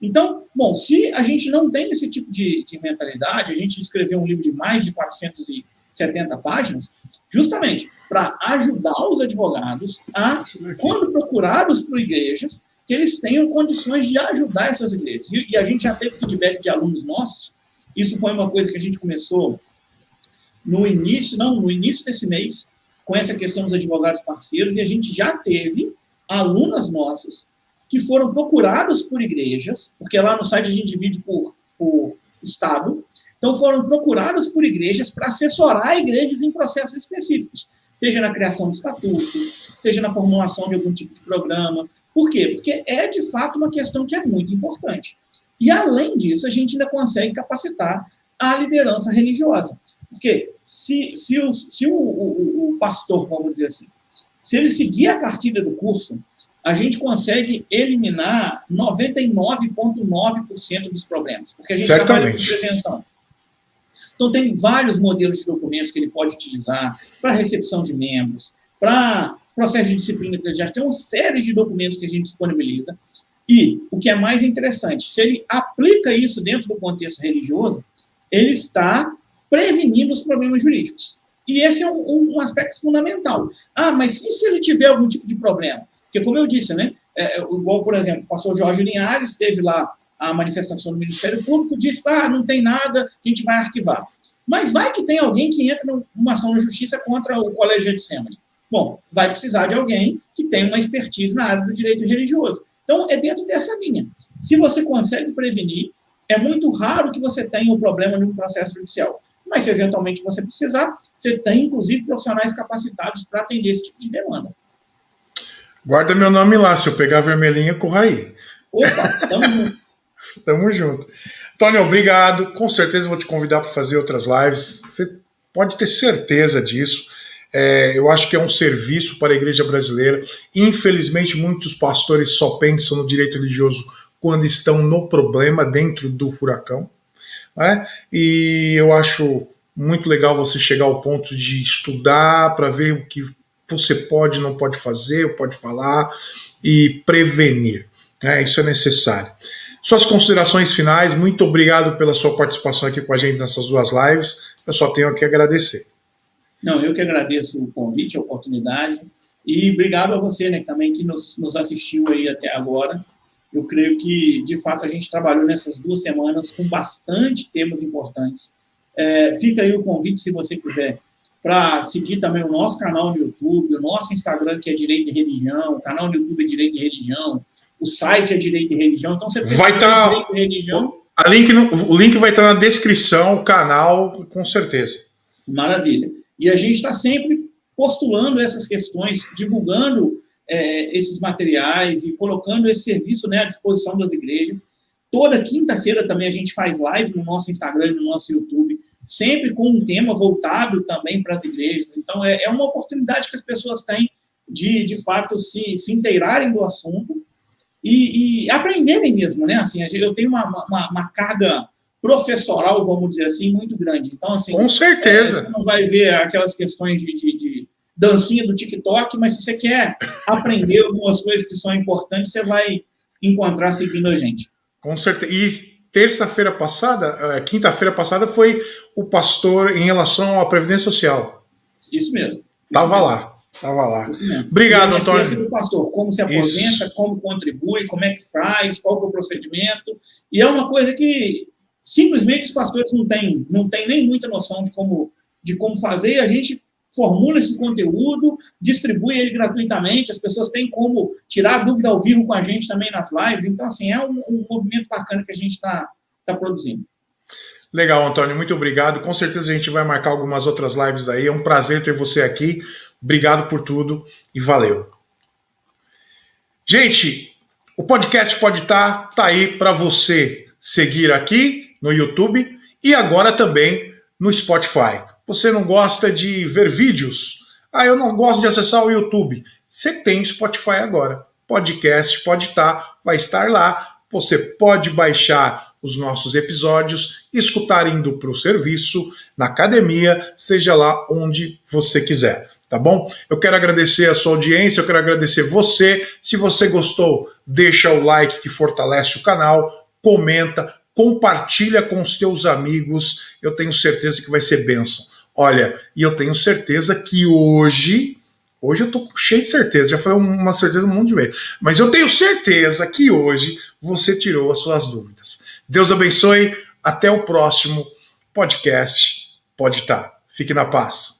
Então, bom, se a gente não tem esse tipo de, de mentalidade, a gente escreveu um livro de mais de 470 páginas, justamente para ajudar os advogados a, quando procurados por igrejas, que eles tenham condições de ajudar essas igrejas. E, e a gente já teve feedback de alunos nossos isso foi uma coisa que a gente começou no início, não, no início desse mês, com essa questão dos advogados parceiros, e a gente já teve alunas nossas que foram procuradas por igrejas, porque lá no site a gente divide por, por estado, então foram procuradas por igrejas para assessorar igrejas em processos específicos, seja na criação de estatuto, seja na formulação de algum tipo de programa. Por quê? Porque é de fato uma questão que é muito importante. E, além disso, a gente ainda consegue capacitar a liderança religiosa. Porque se, se, o, se o, o, o pastor, vamos dizer assim, se ele seguir a cartilha do curso, a gente consegue eliminar 99,9% dos problemas. Porque a gente Certamente. trabalha com prevenção. Então, tem vários modelos de documentos que ele pode utilizar para recepção de membros, para processo de disciplina eclesiástica. Tem uma série de documentos que a gente disponibiliza e o que é mais interessante, se ele aplica isso dentro do contexto religioso, ele está prevenindo os problemas jurídicos. E esse é um, um aspecto fundamental. Ah, mas e se ele tiver algum tipo de problema? Porque, como eu disse, né? É, igual, por exemplo, o pastor Jorge Linhares teve lá a manifestação do Ministério Público, disse, ah, não tem nada, a gente vai arquivar. Mas vai que tem alguém que entra numa ação na justiça contra o colégio de Semane. Bom, vai precisar de alguém que tenha uma expertise na área do direito religioso. Então, é dentro dessa linha. Se você consegue prevenir, é muito raro que você tenha um problema no processo judicial. Mas, se eventualmente você precisar, você tem, inclusive, profissionais capacitados para atender esse tipo de demanda. Guarda meu nome lá, se eu pegar a vermelhinha, corra aí. Opa, tamo junto. Tamo junto. Tony, obrigado. Com certeza vou te convidar para fazer outras lives. Você pode ter certeza disso. É, eu acho que é um serviço para a igreja brasileira. Infelizmente, muitos pastores só pensam no direito religioso quando estão no problema, dentro do furacão. Né? E eu acho muito legal você chegar ao ponto de estudar para ver o que você pode, não pode fazer, pode falar e prevenir. Né? Isso é necessário. Suas considerações finais, muito obrigado pela sua participação aqui com a gente nessas duas lives. Eu só tenho que agradecer. Não, eu que agradeço o convite, a oportunidade. E obrigado a você, né, também, que nos, nos assistiu aí até agora. Eu creio que, de fato, a gente trabalhou nessas duas semanas com bastante temas importantes. É, fica aí o convite, se você quiser, para seguir também o nosso canal no YouTube, o nosso Instagram, que é Direito e Religião, o canal no YouTube é Direito e Religião, o site é Direito e Religião. Então, você vai estar. Tá... Direito e Religião. A link o link vai estar na descrição, o canal, com certeza. Maravilha. E a gente está sempre postulando essas questões, divulgando é, esses materiais e colocando esse serviço né, à disposição das igrejas. Toda quinta-feira também a gente faz live no nosso Instagram, no nosso YouTube, sempre com um tema voltado também para as igrejas. Então, é, é uma oportunidade que as pessoas têm de, de fato, se, se inteirarem do assunto e, e aprenderem mesmo, né? Assim, eu tenho uma, uma, uma carga professoral, vamos dizer assim, muito grande. Então, assim, com certeza. É, você não vai ver aquelas questões de, de, de, dancinha do TikTok, mas se você quer aprender algumas coisas que são importantes, você vai encontrar seguindo a gente. Com certeza. E terça-feira passada, é, quinta-feira passada, foi o pastor em relação à Previdência Social. Isso mesmo. Estava lá. Estava lá. Obrigado, Antônio. do pastor, como se aposenta, Isso. como contribui, como é que faz, qual é o procedimento. E é uma coisa que simplesmente os pastores não têm, não têm nem muita noção de como, de como fazer, e a gente formula esse conteúdo, distribui ele gratuitamente, as pessoas têm como tirar dúvida ao vivo com a gente também nas lives. Então, assim, é um, um movimento bacana que a gente está tá produzindo. Legal, Antônio, muito obrigado. Com certeza a gente vai marcar algumas outras lives aí. É um prazer ter você aqui. Obrigado por tudo e valeu. Gente, o podcast pode estar tá, tá aí para você seguir aqui no YouTube e agora também no Spotify. Você não gosta de ver vídeos? Ah, eu não gosto de acessar o YouTube. Você tem Spotify agora. Podcast pode estar, tá, vai estar lá. Você pode baixar os nossos episódios, escutar indo para o serviço, na academia, seja lá onde você quiser tá bom? Eu quero agradecer a sua audiência, eu quero agradecer você. Se você gostou, deixa o like que fortalece o canal, comenta, compartilha com os teus amigos. Eu tenho certeza que vai ser bênção. Olha, e eu tenho certeza que hoje, hoje eu tô cheio de certeza, já foi uma certeza um monte de vezes, mas eu tenho certeza que hoje você tirou as suas dúvidas. Deus abençoe, até o próximo podcast. Pode estar. Fique na paz.